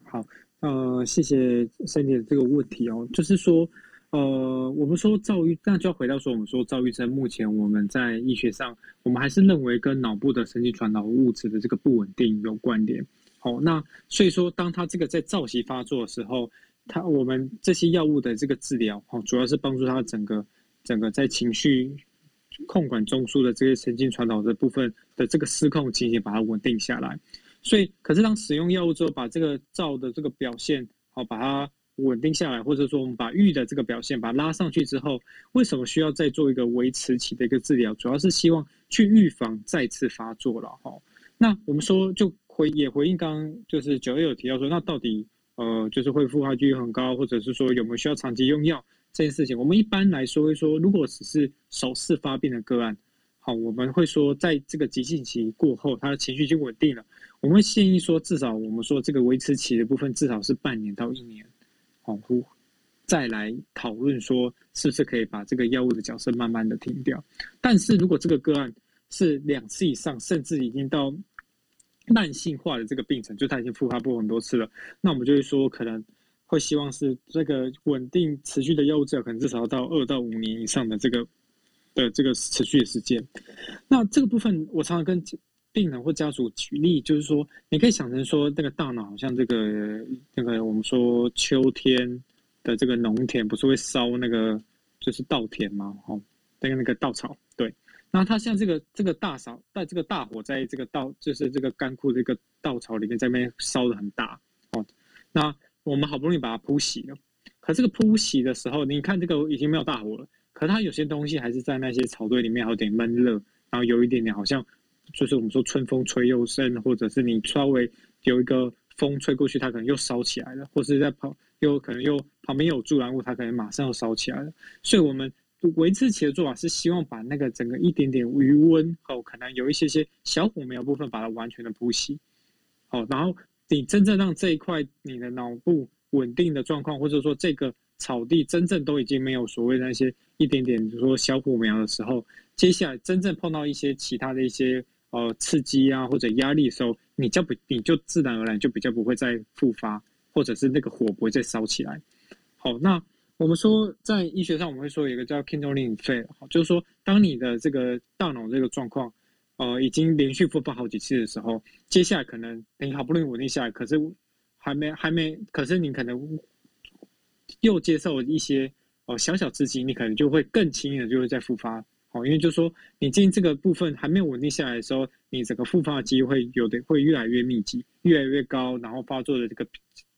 好，呃，谢谢 Cindy 的这个问题哦，就是说。呃，我们说躁郁，那就要回到说，我们说躁郁症，目前我们在医学上，我们还是认为跟脑部的神经传导物质的这个不稳定有关联。好，那所以说，当他这个在躁期发作的时候，他我们这些药物的这个治疗，哦，主要是帮助他整个整个在情绪控管中枢的这些神经传导的部分的这个失控情形，把它稳定下来。所以，可是当使用药物之后，把这个躁的这个表现，好，把它。稳定下来，或者说我们把郁的这个表现把它拉上去之后，为什么需要再做一个维持期的一个治疗？主要是希望去预防再次发作了哈。那我们说就回也回应刚刚就是九月有提到说，那到底呃就是恢复发率很高，或者是说有没有需要长期用药这件事情？我们一般来说会说，如果只是首次发病的个案，好，我们会说在这个急性期过后，他的情绪已经稳定了，我们会建议说至少我们说这个维持期的部分至少是半年到一年。恍惚，再来讨论说是不是可以把这个药物的角色慢慢的停掉。但是如果这个个案是两次以上，甚至已经到慢性化的这个病程，就他已经复发过很多次了，那我们就会说可能会希望是这个稳定持续的药物治疗，可能至少要到二到五年以上的这个的这个持续的时间。那这个部分，我常常跟。病人或家属举例，就是说，你可以想成说，那个大脑好像这个那个我们说秋天的这个农田，不是会烧那个就是稻田吗？哦，那个那个稻草，那它像这个这个大扫在这个大火在这个稻就是这个干枯的一个稻草里面在那边烧的很大哦。那我们好不容易把它扑熄了，可这个扑熄的时候，你看这个已经没有大火了，可它有些东西还是在那些草堆里面有点闷热，然后有一点点好像。就是我们说春风吹又生，或者是你稍微有一个风吹过去，它可能又烧起来了，或是在旁又可能又旁边有助燃物，它可能马上又烧起来了。所以，我们维持期的做法是希望把那个整个一点点余温哦，可能有一些些小火苗部分，把它完全的扑熄。好，然后你真正让这一块你的脑部稳定的状况，或者说这个草地真正都已经没有所谓那些一点点，就说小火苗的时候，接下来真正碰到一些其他的一些。呃，刺激啊，或者压力的时候，你就不，你就自然而然就比较不会再复发，或者是那个火不会再烧起来。好，那我们说在医学上，我们会说有一个叫 kindling fail，就是说当你的这个大脑这个状况，呃，已经连续复发好几次的时候，接下来可能你好不容易稳定下来，可是还没还没，可是你可能又接受一些呃小小刺激，你可能就会更轻易的就会再复发。哦，因为就是说，你进这个部分还没有稳定下来的时候，你整个复发的机会有的会越来越密集，越来越高，然后发作的这个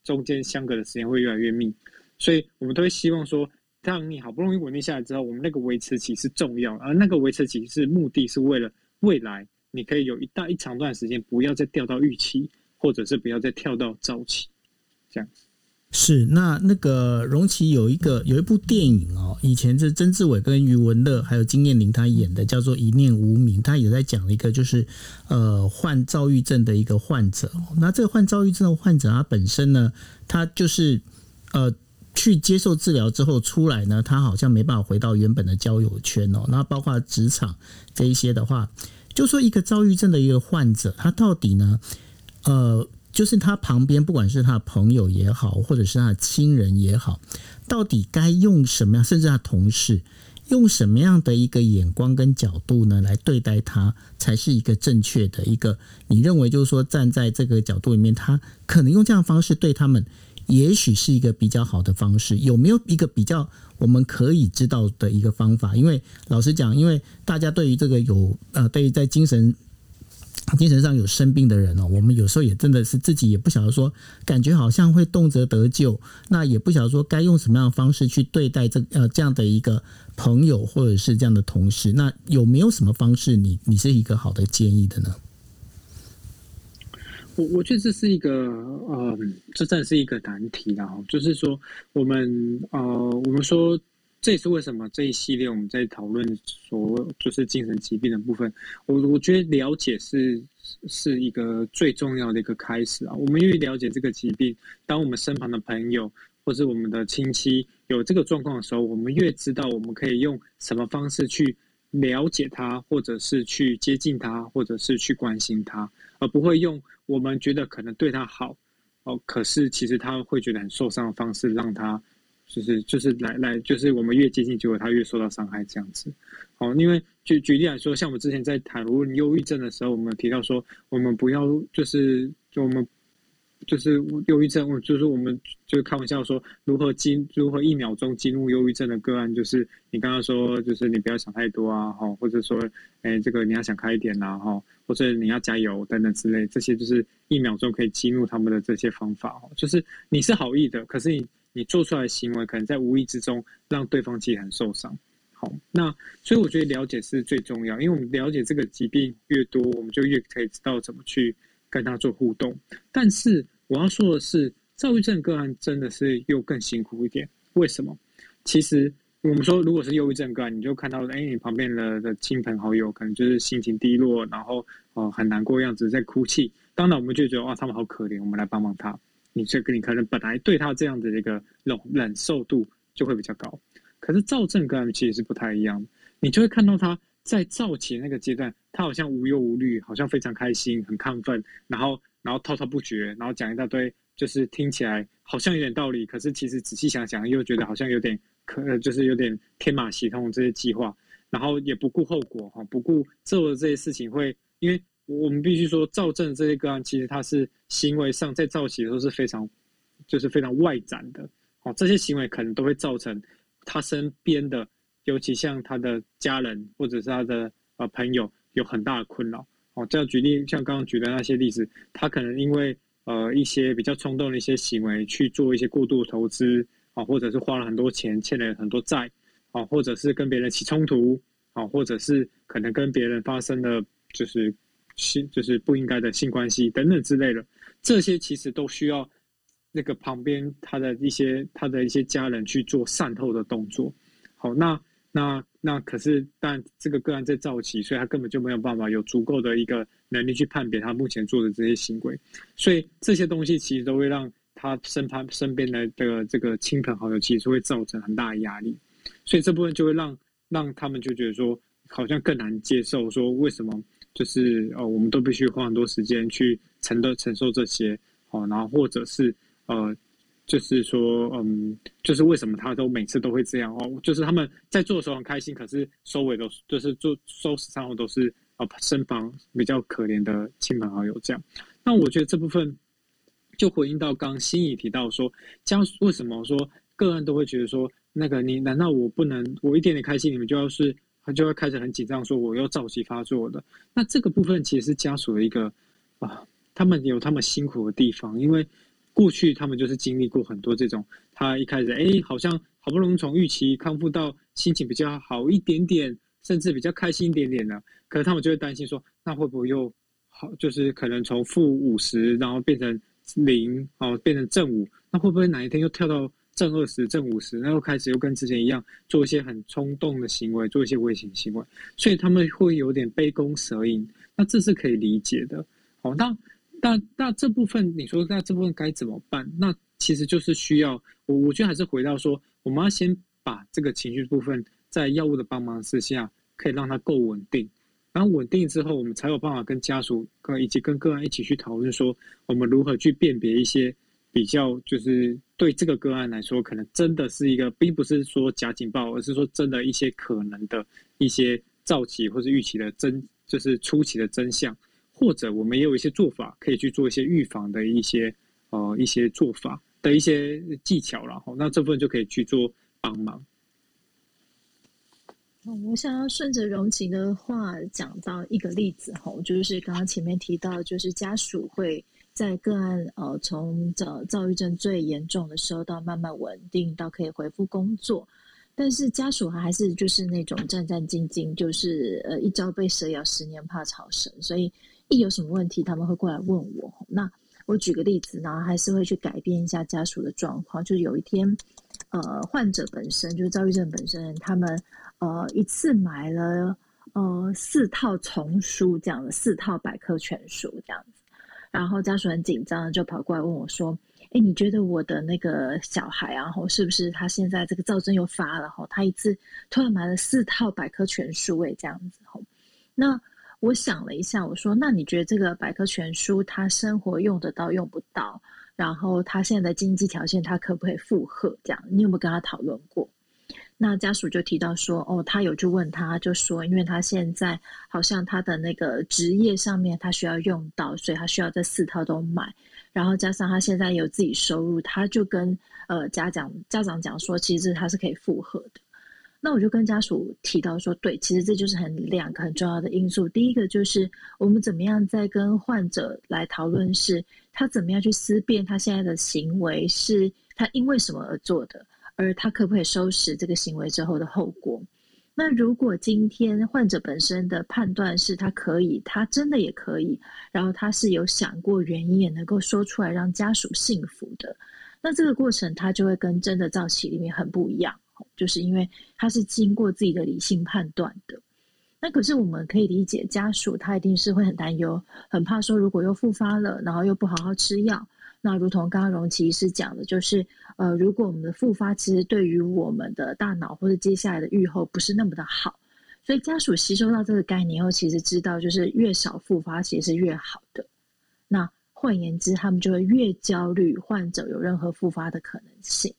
中间相隔的时间会越来越密，所以我们都会希望说，当你好不容易稳定下来之后，我们那个维持期是重要，而那个维持期是目的是为了未来你可以有一大一长段时间不要再掉到预期，或者是不要再跳到早期，这样子。是，那那个荣奇有一个有一部电影哦，以前是曾志伟跟余文乐还有金燕玲他演的，叫做《一念无名》，他也在讲一个就是呃患躁郁症的一个患者。那这个患躁郁症的患者，他本身呢，他就是呃去接受治疗之后出来呢，他好像没办法回到原本的交友圈哦。那包括职场这一些的话，就说一个躁郁症的一个患者，他到底呢，呃。就是他旁边，不管是他的朋友也好，或者是他的亲人也好，到底该用什么样，甚至他同事用什么样的一个眼光跟角度呢，来对待他，才是一个正确的一个？你认为就是说，站在这个角度里面，他可能用这样的方式对他们，也许是一个比较好的方式。有没有一个比较我们可以知道的一个方法？因为老实讲，因为大家对于这个有呃，对于在精神。精神上有生病的人哦，我们有时候也真的是自己也不晓得说，感觉好像会动辄得救，那也不晓得说该用什么样的方式去对待这呃这样的一个朋友或者是这样的同事，那有没有什么方式你你是一个好的建议的呢？我我觉得这是一个呃，这真的是一个难题啦，就是说我们呃，我们说。这也是为什么这一系列我们在讨论说就是精神疾病的部分，我我觉得了解是是一个最重要的一个开始啊。我们越了解这个疾病，当我们身旁的朋友或者我们的亲戚有这个状况的时候，我们越知道我们可以用什么方式去了解他，或者是去接近他，或者是去关心他，而不会用我们觉得可能对他好哦，可是其实他会觉得很受伤的方式让他。就是就是来来，就是我们越接近，结果他越受到伤害这样子。哦，因为举举例来说，像我们之前在谈论忧郁症的时候，我们提到说，我们不要就是就我们就是忧郁症，就是我们就是开玩笑说，如何进如何一秒钟进入忧郁症的个案，就是你刚刚说，就是你不要想太多啊，哈，或者说，哎，这个你要想开一点呐，哈，或者你要加油等等之类，这些就是一秒钟可以激怒他们的这些方法哦，就是你是好意的，可是你。你做出来的行为，可能在无意之中让对方其实很受伤。好，那所以我觉得了解是最重要，因为我们了解这个疾病越多，我们就越可以知道怎么去跟他做互动。但是我要说的是，躁郁症个案真的是又更辛苦一点。为什么？其实我们说，如果是忧郁症个案，你就看到，哎，你旁边的的亲朋好友可能就是心情低落，然后哦很难过样子在哭泣。当然，我们就觉得哇，他们好可怜，我们来帮帮他。你这个你可能本来对他这样的一个忍忍受度就会比较高，可是躁症个案其实是不太一样，你就会看到他在躁起那个阶段，他好像无忧无虑，好像非常开心、很亢奋，然后然后滔滔不绝，然后讲一大堆，就是听起来好像有点道理，可是其实仔细想想又觉得好像有点可，就是有点天马行空这些计划，然后也不顾后果哈，不顾做的这些事情会因为。我们必须说，躁症这些个案，其实他是行为上在躁起的时候是非常，就是非常外展的。哦，这些行为可能都会造成他身边的，尤其像他的家人或者是他的呃朋友有很大的困扰。哦，这样举例，像刚刚举的那些例子，他可能因为呃一些比较冲动的一些行为去做一些过度投资，啊，或者是花了很多钱欠了很多债，啊，或者是跟别人起冲突，啊，或者是可能跟别人发生了就是。性就是不应该的性关系等等之类的，这些其实都需要那个旁边他的一些他的一些家人去做善后的动作。好，那那那可是，但这个个案在造期，所以他根本就没有办法有足够的一个能力去判别他目前做的这些行为，所以这些东西其实都会让他身旁身边的这个这个亲朋好友其实会造成很大的压力，所以这部分就会让让他们就觉得说，好像更难接受，说为什么？就是呃，我们都必须花很多时间去承的承受这些哦，然后或者是呃，就是说嗯，就是为什么他都每次都会这样哦？就是他们在做的时候很开心，可是收尾都就是做收拾上后都是啊身旁比较可怜的亲朋好友这样。那我觉得这部分就回应到刚心仪提到说，家属为什么说个案都会觉得说，那个你难道我不能我一点点开心，你们就要是？他就会开始很紧张，说我又着急发作的。那这个部分其实是家属的一个啊，他们有他们辛苦的地方，因为过去他们就是经历过很多这种，他一开始哎，好像好不容易从预期康复到心情比较好一点点，甚至比较开心一点点的，可是他们就会担心说，那会不会又好？就是可能从负五十，然后变成零，哦，变成正五，那会不会哪一天又跳到正二十、正五十，然后开始又跟之前一样做一些很冲动的行为，做一些危险行为？所以他们会有点杯弓蛇影，那这是可以理解的。好，那那那这部分你说那这部分该怎么办？那其实就是需要我，我觉得还是回到说，我们要先把这个情绪部分。在药物的帮忙之下，可以让它够稳定，然后稳定之后，我们才有办法跟家属跟以及跟个案一起去讨论，说我们如何去辨别一些比较，就是对这个个案来说，可能真的是一个，并不是说假警报，而是说真的一些可能的一些早期或是预期的真，就是初期的真相，或者我们也有一些做法可以去做一些预防的一些呃一些做法的一些技巧，然后那这部分就可以去做帮忙。我想要顺着荣晴的话讲到一个例子哈，就是刚刚前面提到，就是家属会在个案呃从这躁郁症最严重的时候到慢慢稳定到可以恢复工作，但是家属还是就是那种战战兢兢，就是呃一朝被蛇咬，十年怕草绳，所以一有什么问题他们会过来问我。那我举个例子，然后还是会去改变一下家属的状况，就是有一天呃患者本身就是躁郁症本身他们。呃，一次买了呃四套丛书，这样的四套百科全书这样子，然后家属很紧张，就跑过来问我说：“哎，你觉得我的那个小孩啊，吼是不是他现在这个躁症又发了？吼，他一次突然买了四套百科全书，哎，这样子吼。那我想了一下，我说：那你觉得这个百科全书他生活用得到用不到？然后他现在的经济条件他可不可以负荷？这样，你有没有跟他讨论过？”那家属就提到说，哦，他有去问他，就说，因为他现在好像他的那个职业上面他需要用到，所以他需要这四套都买，然后加上他现在有自己收入，他就跟呃家长家长讲说，其实他是可以负荷的。那我就跟家属提到说，对，其实这就是很两个很重要的因素。第一个就是我们怎么样在跟患者来讨论，是他怎么样去思辨他现在的行为是他因为什么而做的。而他可不可以收拾这个行为之后的后果？那如果今天患者本身的判断是他可以，他真的也可以，然后他是有想过原因，也能够说出来让家属信服的，那这个过程他就会跟真的造起里面很不一样，就是因为他是经过自己的理性判断的。那可是我们可以理解，家属他一定是会很担忧，很怕说如果又复发了，然后又不好好吃药。那如同刚刚荣琪是讲的，就是呃，如果我们的复发其实对于我们的大脑或者接下来的愈后不是那么的好，所以家属吸收到这个概念后，其实知道就是越少复发其实是越好的。那换言之，他们就会越焦虑患者有任何复发的可能性。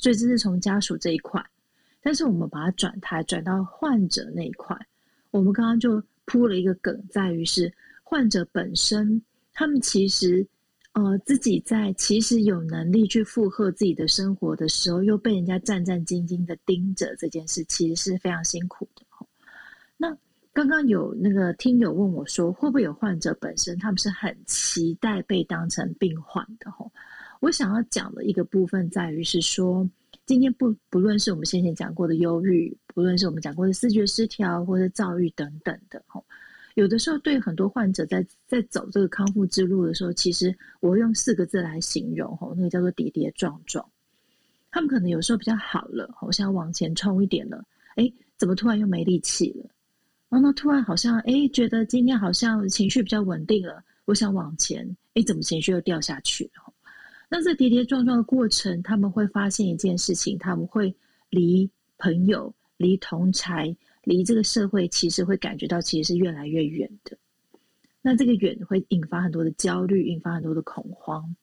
所以这是从家属这一块，但是我们把它转台转到患者那一块，我们刚刚就铺了一个梗，在于是患者本身，他们其实。呃，自己在其实有能力去负荷自己的生活的时候，又被人家战战兢兢的盯着这件事，其实是非常辛苦的。那刚刚有那个听友问我说，会不会有患者本身他们是很期待被当成病患的？吼，我想要讲的一个部分在于是说，今天不不论是我们先前讲过的忧郁，不论是我们讲过的视觉失调或者躁郁等等的，吼。有的时候，对很多患者在在走这个康复之路的时候，其实我会用四个字来形容，吼，那个叫做跌跌撞撞。他们可能有时候比较好了，好像往前冲一点了，哎，怎么突然又没力气了？然后呢，突然好像哎，觉得今天好像情绪比较稳定了，我想往前，哎，怎么情绪又掉下去了？那这跌跌撞撞的过程，他们会发现一件事情，他们会离朋友、离同才。离这个社会其实会感觉到其实是越来越远的，那这个远会引发很多的焦虑，引发很多的恐慌。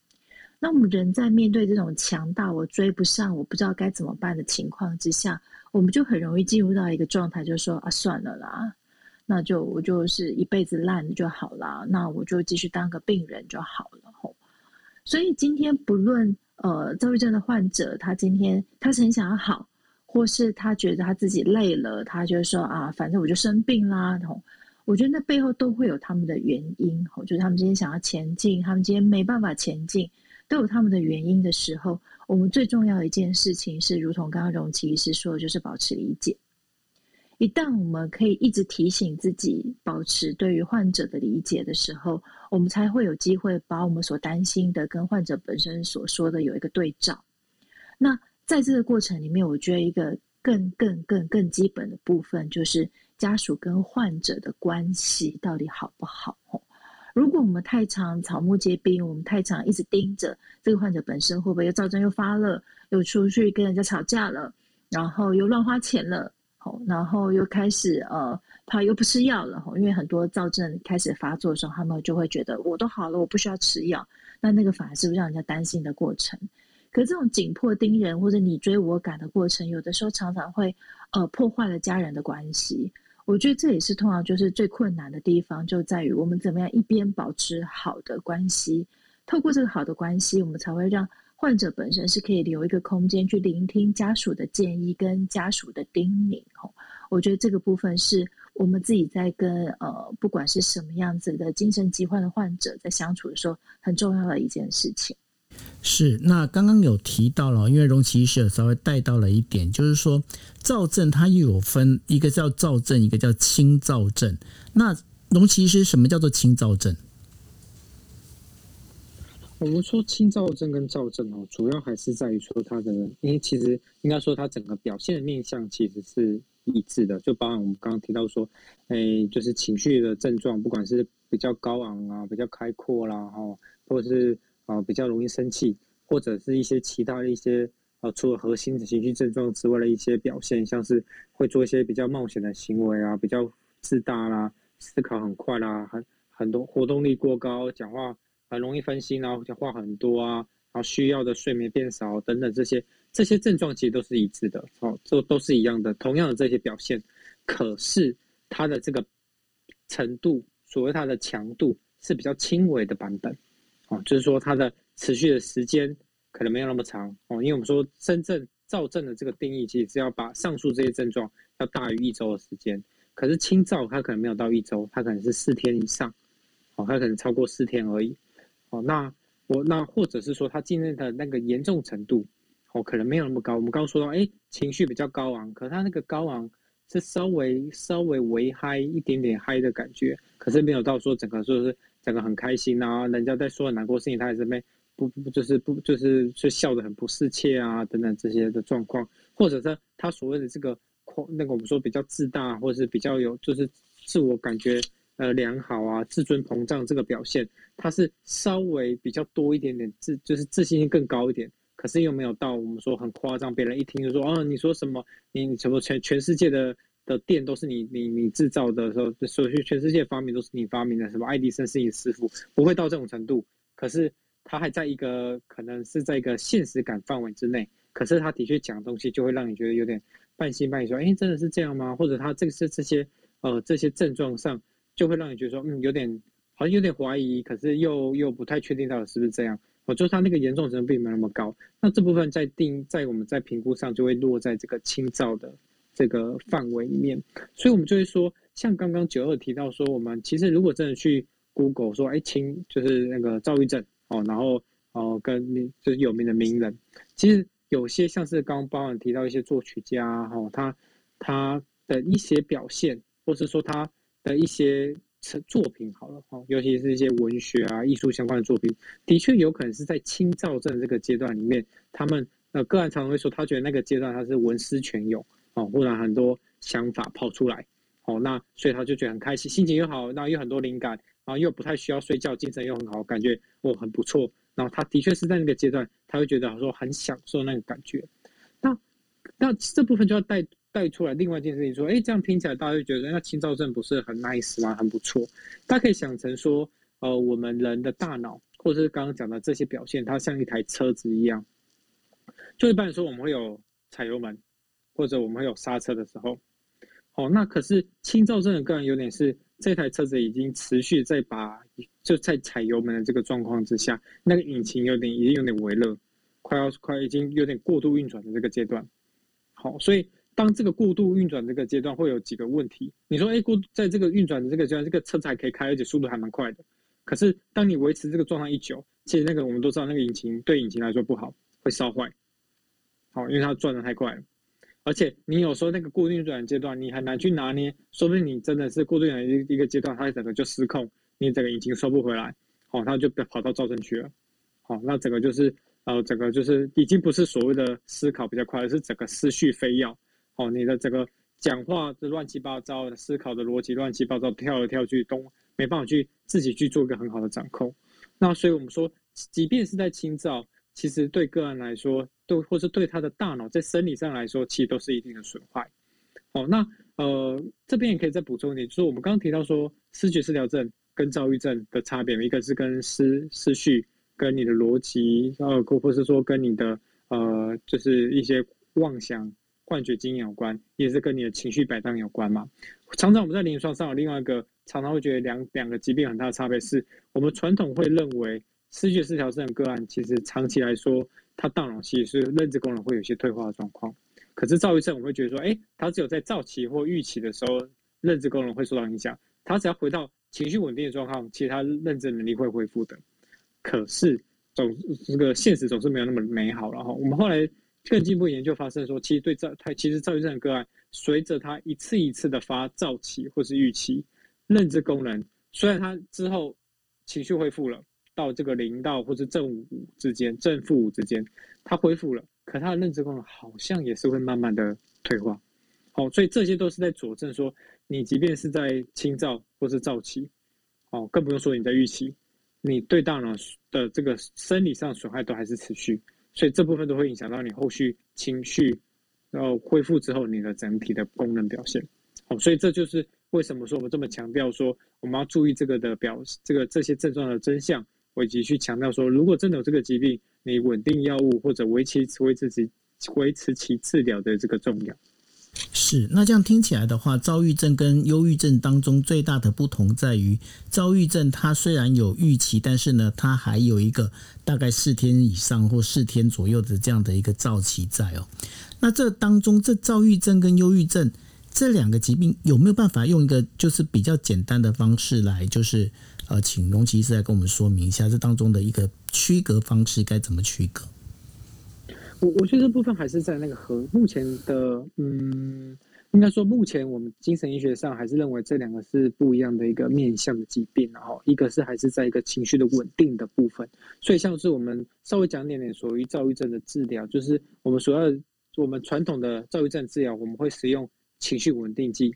那我们人在面对这种强大我追不上，我不知道该怎么办的情况之下，我们就很容易进入到一个状态，就说啊，算了啦，那就我就是一辈子烂就好啦，那我就继续当个病人就好了。所以今天不论呃躁郁症的患者，他今天他是很想要好。或是他觉得他自己累了，他就说啊，反正我就生病啦。然后我觉得那背后都会有他们的原因。就是他们今天想要前进，他们今天没办法前进，都有他们的原因的时候，我们最重要的一件事情是，如同刚刚荣琪医师说的，就是保持理解。一旦我们可以一直提醒自己，保持对于患者的理解的时候，我们才会有机会把我们所担心的跟患者本身所说的有一个对照。那在这个过程里面，我觉得一个更更更更基本的部分就是家属跟患者的关系到底好不好？如果我们太常草木皆兵，我们太常一直盯着这个患者本身会不会又躁症又发了，又出去跟人家吵架了，然后又乱花钱了。然后又开始呃，他又不吃药了因为很多躁症开始发作的时候，他们就会觉得我都好了，我不需要吃药。那那个反而是不让人家担心的过程。可这种紧迫盯人或者你追我赶的过程，有的时候常常会呃破坏了家人的关系。我觉得这也是通常就是最困难的地方，就在于我们怎么样一边保持好的关系，透过这个好的关系，我们才会让。患者本身是可以留一个空间去聆听家属的建议跟家属的叮咛哦，我觉得这个部分是我们自己在跟呃不管是什么样子的精神疾患的患者在相处的时候很重要的一件事情。是，那刚刚有提到了，因为荣奇医师有稍微带到了一点，就是说躁症它又有分一个叫躁症，一个叫轻躁症。那荣奇医师什么叫做轻躁症？我们说轻躁症跟躁症哦，主要还是在于说它的，因为其实应该说它整个表现的面向其实是一致的，就包含我们刚刚提到说，哎，就是情绪的症状，不管是比较高昂啊，比较开阔啦，哈，或者是啊比较容易生气，或者是一些其他的一些呃，除了核心的情绪症状之外的一些表现，像是会做一些比较冒险的行为啊，比较自大啦，思考很快啦，很很多活动力过高，讲话。很容易分心，然后话很多啊，然后需要的睡眠变少等等这些这些症状其实都是一致的，哦，都都是一样的，同样的这些表现，可是它的这个程度，所谓它的强度是比较轻微的版本，哦，就是说它的持续的时间可能没有那么长，哦，因为我们说真正躁症的这个定义，其实是要把上述这些症状要大于一周的时间，可是轻躁它可能没有到一周，它可能是四天以上，哦，它可能超过四天而已。哦，那我那或者是说他今天的那个严重程度，哦，可能没有那么高。我们刚刚说到，哎，情绪比较高昂，可他那个高昂是稍微稍微微嗨一点点嗨的感觉，可是没有到说整个说是整个很开心啊，人家在说难过事情，他还是没不不就是不就是就笑得很不适切啊等等这些的状况，或者是他所谓的这个那个我们说比较自大，或者是比较有就是自我感觉。呃，良好啊，自尊膨胀这个表现，它是稍微比较多一点点自，就是自信心更高一点，可是又没有到我们说很夸张，别人一听就说，哦，你说什么？你什么全全世界的的店都是你你你制造的时候，所以全世界发明都是你发明的，什么爱迪生是你师傅，不会到这种程度。可是他还在一个可能是在一个现实感范围之内，可是他的确讲东西就会让你觉得有点半信半疑，说，哎，真的是这样吗？或者他这个是这些呃这些症状上。就会让你觉得说，嗯，有点好像有点怀疑，可是又又不太确定到底是不是这样。我就他那个严重程度并没有那么高，那这部分在定在我们在评估上就会落在这个轻躁的这个范围里面。所以，我们就会说，像刚刚九二提到说，我们其实如果真的去 Google 说，哎，轻就是那个躁郁症哦，然后哦跟就是有名的名人，其实有些像是刚刚包含提到一些作曲家哈，他他的一些表现，或是说他。的一些作品好了哈，尤其是一些文学啊、艺术相关的作品，的确有可能是在轻躁症这个阶段里面，他们呃个案常常会说，他觉得那个阶段他是文思泉涌哦，忽然很多想法跑出来哦，那所以他就觉得很开心，心情又好，然后又很多灵感，然后又不太需要睡觉，精神又很好，感觉哦很不错。然后他的确是在那个阶段，他会觉得说很享受那个感觉。那那这部分就要带。带出来另外一件事情，说，哎，这样听起来大家就觉得，那轻躁症不是很 nice 吗？很不错。大家可以想成说，呃，我们人的大脑，或者是刚刚讲的这些表现，它像一台车子一样。就一般来说，我们会有踩油门，或者我们会有刹车的时候。哦，那可是轻躁症的个人有点是，这台车子已经持续在把，就在踩油门的这个状况之下，那个引擎有点已经有点微热，快要快已经有点过度运转的这个阶段。好，所以。当这个过度运转这个阶段会有几个问题？你说，哎，过在这个运转的这个阶段，这个车子还可以开，而且速度还蛮快的。可是，当你维持这个状态一久，其实那个我们都知道，那个引擎对引擎来说不好，会烧坏。好，因为它转的太快了。而且你有时候那个固定转阶段，你很难去拿捏，说不定你真的是固定的一一个阶段，它整个就失控，你整个引擎收不回来，好，它就跑到造正区了，好，那整个就是呃，整个就是已经不是所谓的思考比较快，而是整个思绪飞跃，哦，你的整个讲话的乱七八糟的，思考的逻辑乱七八糟，跳来跳去都没办法去自己去做一个很好的掌控。那所以我们说，即便是在清照，其实对个人来说，对或是对他的大脑在生理上来说，其实都是一定的损坏。哦，那呃这边也可以再补充一点，就是我们刚刚提到说，视觉失调症跟躁郁症的差别，一个是跟思思绪跟你的逻辑，呃，或或是说跟你的呃，就是一些妄想、幻觉经验有关，也是跟你的情绪摆荡有关嘛。常常我们在临床上有另外一个。常常会觉得两两个疾病很大的差别是，我们传统会认为失觉失调症的个案其实长期来说，他大脑其实是认知功能会有些退化的状况。可是躁郁症，我会觉得说，哎，他只有在躁期或预期的时候，认知功能会受到影响。他只要回到情绪稳定的状况，其实他认知能力会恢复的。可是总这个现实总是没有那么美好。然后我们后来更进一步研究发现说，其实对躁他其实躁郁症的个案，随着他一次一次的发躁期或是预期。认知功能虽然他之后情绪恢复了，到这个零到或是正五之间，正负五之间，他恢复了，可他的认知功能好像也是会慢慢的退化。好，所以这些都是在佐证说，你即便是在轻躁或是躁期，哦，更不用说你在预期，你对大脑的这个生理上损害都还是持续，所以这部分都会影响到你后续情绪，然后恢复之后你的整体的功能表现。好，所以这就是。为什么说我们这么强调说我们要注意这个的表这个这些症状的真相，以及去强调说，如果真的有这个疾病，你稳定药物或者维持维持其维持其治疗的这个重要。是，那这样听起来的话，躁郁症跟忧郁症当中最大的不同在于，躁郁症它虽然有预期，但是呢，它还有一个大概四天以上或四天左右的这样的一个躁期在哦。那这当中，这躁郁症跟忧郁症。这两个疾病有没有办法用一个就是比较简单的方式来，就是呃，请龙奇医师来跟我们说明一下这当中的一个区隔方式该怎么区隔？我我觉得这部分还是在那个和目前的嗯，应该说目前我们精神医学上还是认为这两个是不一样的一个面向的疾病，然后一个是还是在一个情绪的稳定的部分，所以像是我们稍微讲点点属于躁郁症的治疗，就是我们所要我们传统的躁郁症治疗，我们会使用。情绪稳定剂，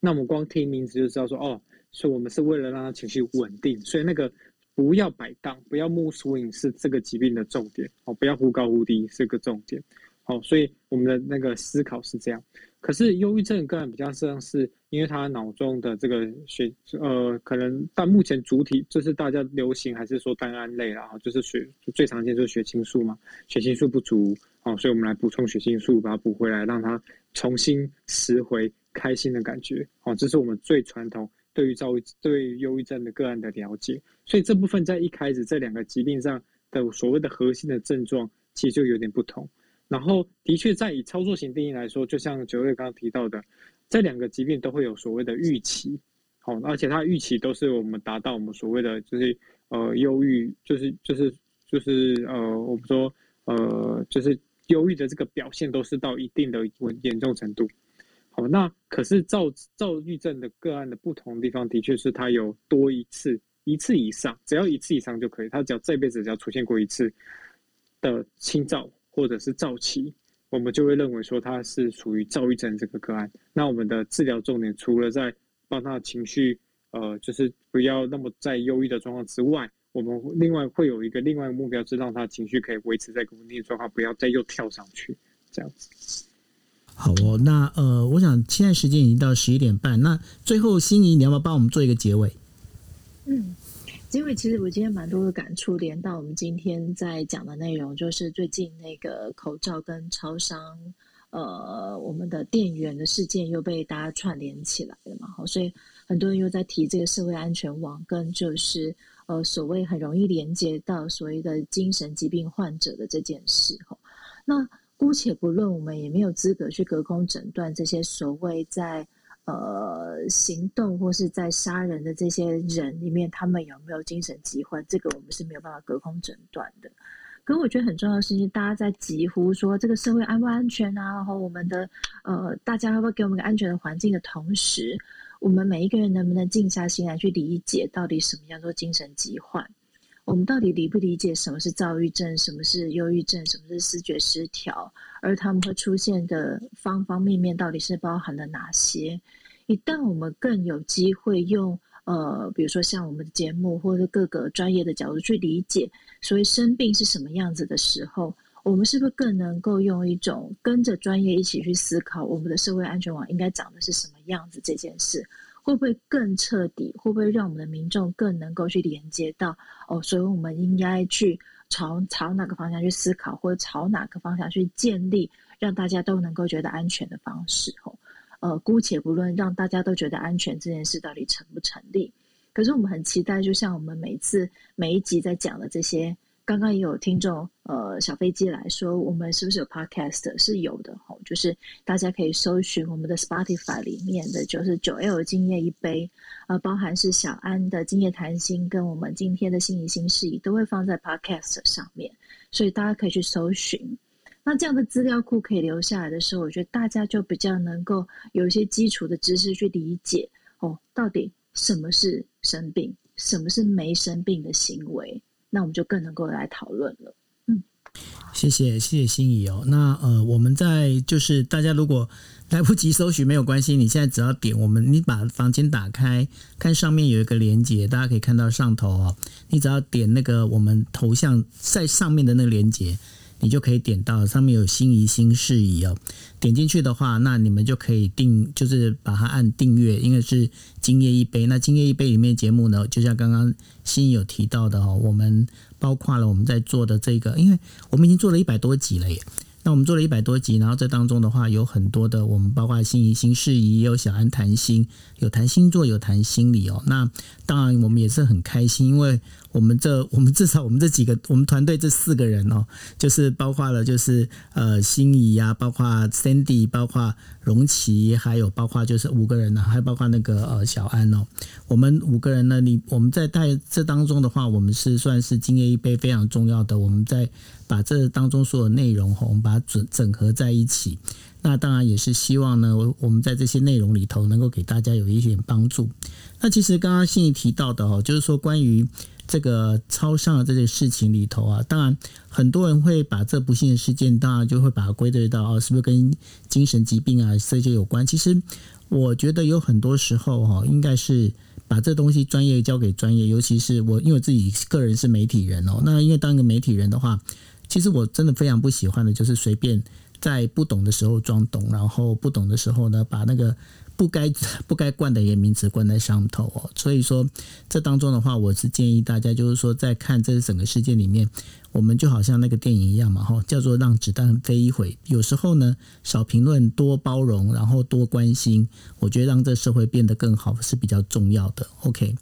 那我们光听名字就知道说，哦，所以我们是为了让他情绪稳定，所以那个不要摆荡，不要 mood swing 是这个疾病的重点，哦，不要忽高忽低是个重点，好，所以我们的那个思考是这样。可是忧郁症个人比较像是，因为他脑中的这个血，呃，可能但目前主体就是大家流行还是说单胺类啦，就是血最常见就是血清素嘛，血清素不足，哦，所以我们来补充血清素，把它补回来，让它重新拾回开心的感觉，哦，这是我们最传统对于躁郁、对忧郁症的个案的了解，所以这部分在一开始这两个疾病上的所谓的核心的症状，其实就有点不同。然后，的确，在以操作型定义来说，就像九月刚刚提到的，这两个疾病都会有所谓的预期，好，而且它预期都是我们达到我们所谓的就是呃忧郁，就是就是就是呃我们说呃就是忧郁的这个表现都是到一定的严重程度，好，那可是躁躁郁症的个案的不同的地方，的确是它有多一次一次以上，只要一次以上就可以，他只要这辈子只要出现过一次的轻躁。或者是躁期，我们就会认为说他是属于躁郁症这个个案。那我们的治疗重点除了在帮他的情绪，呃，就是不要那么在忧郁的状况之外，我们另外会有一个另外一个目标，是让他情绪可以维持在稳定的状况，不要再又跳上去这样子。好哦，那呃，我想现在时间已经到十一点半，那最后心仪，你要不要帮我们做一个结尾？嗯。结尾其实我今天蛮多的感触，连到我们今天在讲的内容，就是最近那个口罩跟超商，呃，我们的店员的事件又被大家串联起来了嘛，好，所以很多人又在提这个社会安全网，跟就是呃所谓很容易连接到所谓的精神疾病患者的这件事，哈，那姑且不论，我们也没有资格去隔空诊断这些所谓在。呃，行动或是在杀人的这些人里面，他们有没有精神疾患？这个我们是没有办法隔空诊断的。可我觉得很重要的事情，大家在疾呼说这个社会安不安全啊？然后我们的呃，大家会不会给我们个安全的环境的同时，我们每一个人能不能静下心来去理解，到底什么叫做精神疾患？我们到底理不理解什么是躁郁症，什么是忧郁症，什么是视觉失调？而他们会出现的方方面面，到底是包含了哪些？一旦我们更有机会用呃，比如说像我们的节目，或者各个专业的角度去理解，所谓生病是什么样子的时候，我们是不是更能够用一种跟着专业一起去思考，我们的社会安全网应该长的是什么样子？这件事会不会更彻底？会不会让我们的民众更能够去连接到哦？所以我们应该去朝朝哪个方向去思考，或者朝哪个方向去建立，让大家都能够觉得安全的方式？哦。呃，姑且不论让大家都觉得安全这件事到底成不成立，可是我们很期待，就像我们每次每一集在讲的这些，刚刚也有听众呃小飞机来说，我们是不是有 podcast 是有的吼，就是大家可以搜寻我们的 Spotify 里面的就是九 L 今夜一杯，呃，包含是小安的今夜谈心跟我们今天的心仪新事宜都会放在 podcast 上面，所以大家可以去搜寻。那这样的资料库可以留下来的时候，我觉得大家就比较能够有一些基础的知识去理解哦，到底什么是生病，什么是没生病的行为，那我们就更能够来讨论了。嗯，谢谢谢谢心仪哦。那呃，我们在就是大家如果来不及搜寻没有关系，你现在只要点我们，你把房间打开，看上面有一个连接，大家可以看到上头哦，你只要点那个我们头像在上面的那个连接。你就可以点到上面有心仪新事宜哦，点进去的话，那你们就可以订，就是把它按订阅，因为是今夜一杯。那今夜一杯里面节目呢，就像刚刚心仪有提到的哦，我们包括了我们在做的这个，因为我们已经做了一百多集了耶。那我们做了一百多集，然后这当中的话有很多的，我们包括心仪新事宜，也有小安谈心，有谈星座，有谈心理哦。那当然我们也是很开心，因为。我们这，我们至少我们这几个，我们团队这四个人哦，就是包括了，就是呃，心仪呀，包括 Sandy，包括荣琪，还有包括就是五个人呢，还包括那个呃小安哦。我们五个人呢，你我们在带这当中的话，我们是算是今夜一杯非常重要的。我们在把这当中所有内容哈，我们把它整整合在一起。那当然也是希望呢，我们在这些内容里头能够给大家有一点帮助。那其实刚刚信提到的哦，就是说关于。这个超商的这些事情里头啊，当然很多人会把这不幸的事件，当然就会把它归类到哦，是不是跟精神疾病啊这些有关？其实我觉得有很多时候哈，应该是把这东西专业交给专业，尤其是我，因为自己个人是媒体人哦。那因为当一个媒体人的话，其实我真的非常不喜欢的就是随便在不懂的时候装懂，然后不懂的时候呢，把那个。不该不该冠的一个名词冠在上头哦，所以说这当中的话，我是建议大家就是说，在看这整个事件里面，我们就好像那个电影一样嘛，哈，叫做让子弹飞一回。有时候呢，少评论，多包容，然后多关心，我觉得让这社会变得更好是比较重要的。OK。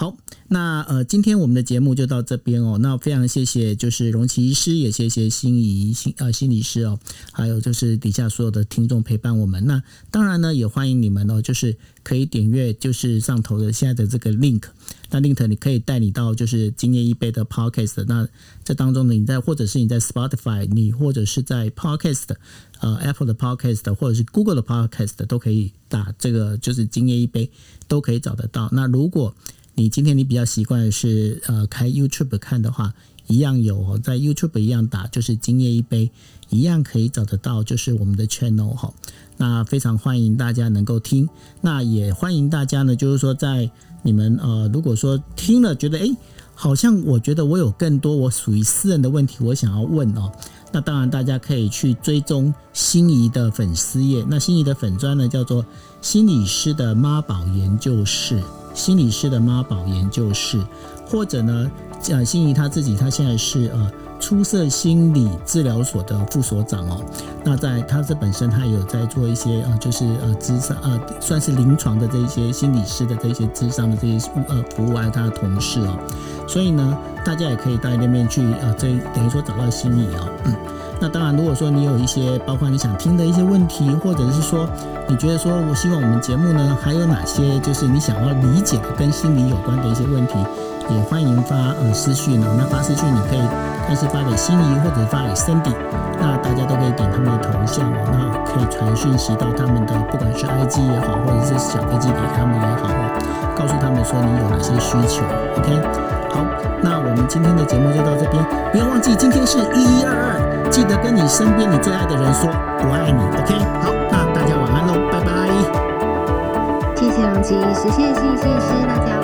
好，那呃，今天我们的节目就到这边哦。那非常谢谢，就是荣奇医师，也谢谢心仪心呃心理师哦，还有就是底下所有的听众陪伴我们。那当然呢，也欢迎你们哦，就是可以点阅就是上头的现在的这个 link。那 link 你可以带你到就是今夜一杯的 podcast。那这当中呢，你在或者是你在 Spotify，你或者是在 podcast，呃 Apple 的 podcast，或者是 Google 的 podcast 都可以打这个就是今夜一杯都可以找得到。那如果你今天你比较习惯是呃开 YouTube 看的话，一样有哦在 YouTube 一样打，就是今夜一杯，一样可以找得到，就是我们的 channel 哈。那非常欢迎大家能够听，那也欢迎大家呢，就是说在你们呃如果说听了觉得哎，好像我觉得我有更多我属于私人的问题，我想要问哦，那当然大家可以去追踪心仪的粉丝页，那心仪的粉砖呢叫做心理师的妈宝研究室。心理师的妈宝研究室，或者呢，呃，心仪他自己，他现在是呃出色心理治疗所的副所长哦。那在他这本身，他有在做一些呃，就是呃，智商呃，算是临床的这些心理师的这些智商的这些呃服务，还有他的同事哦。所以呢，大家也可以到那边去呃，这等于说找到心仪哦。嗯。那当然，如果说你有一些包括你想听的一些问题，或者是说你觉得说我希望我们节目呢还有哪些就是你想要理解的跟心理有关的一些问题，也欢迎发呃私讯哦。那发私讯你可以但是发给心仪或者发给 Cindy，那大家都可以点他们的头像哦，那可以传讯息到他们的不管是 IG 也好，或者是小飞机给他们也好哦，告诉他们说你有哪些需求。OK，好，那我们今天的节目就到这边，不要忘记今天是一一二二，记得跟你身边你最爱的人说我爱你。OK，好，那大家晚安喽，拜拜。谢谢杨吉，谢谢谢谢谢谢大家。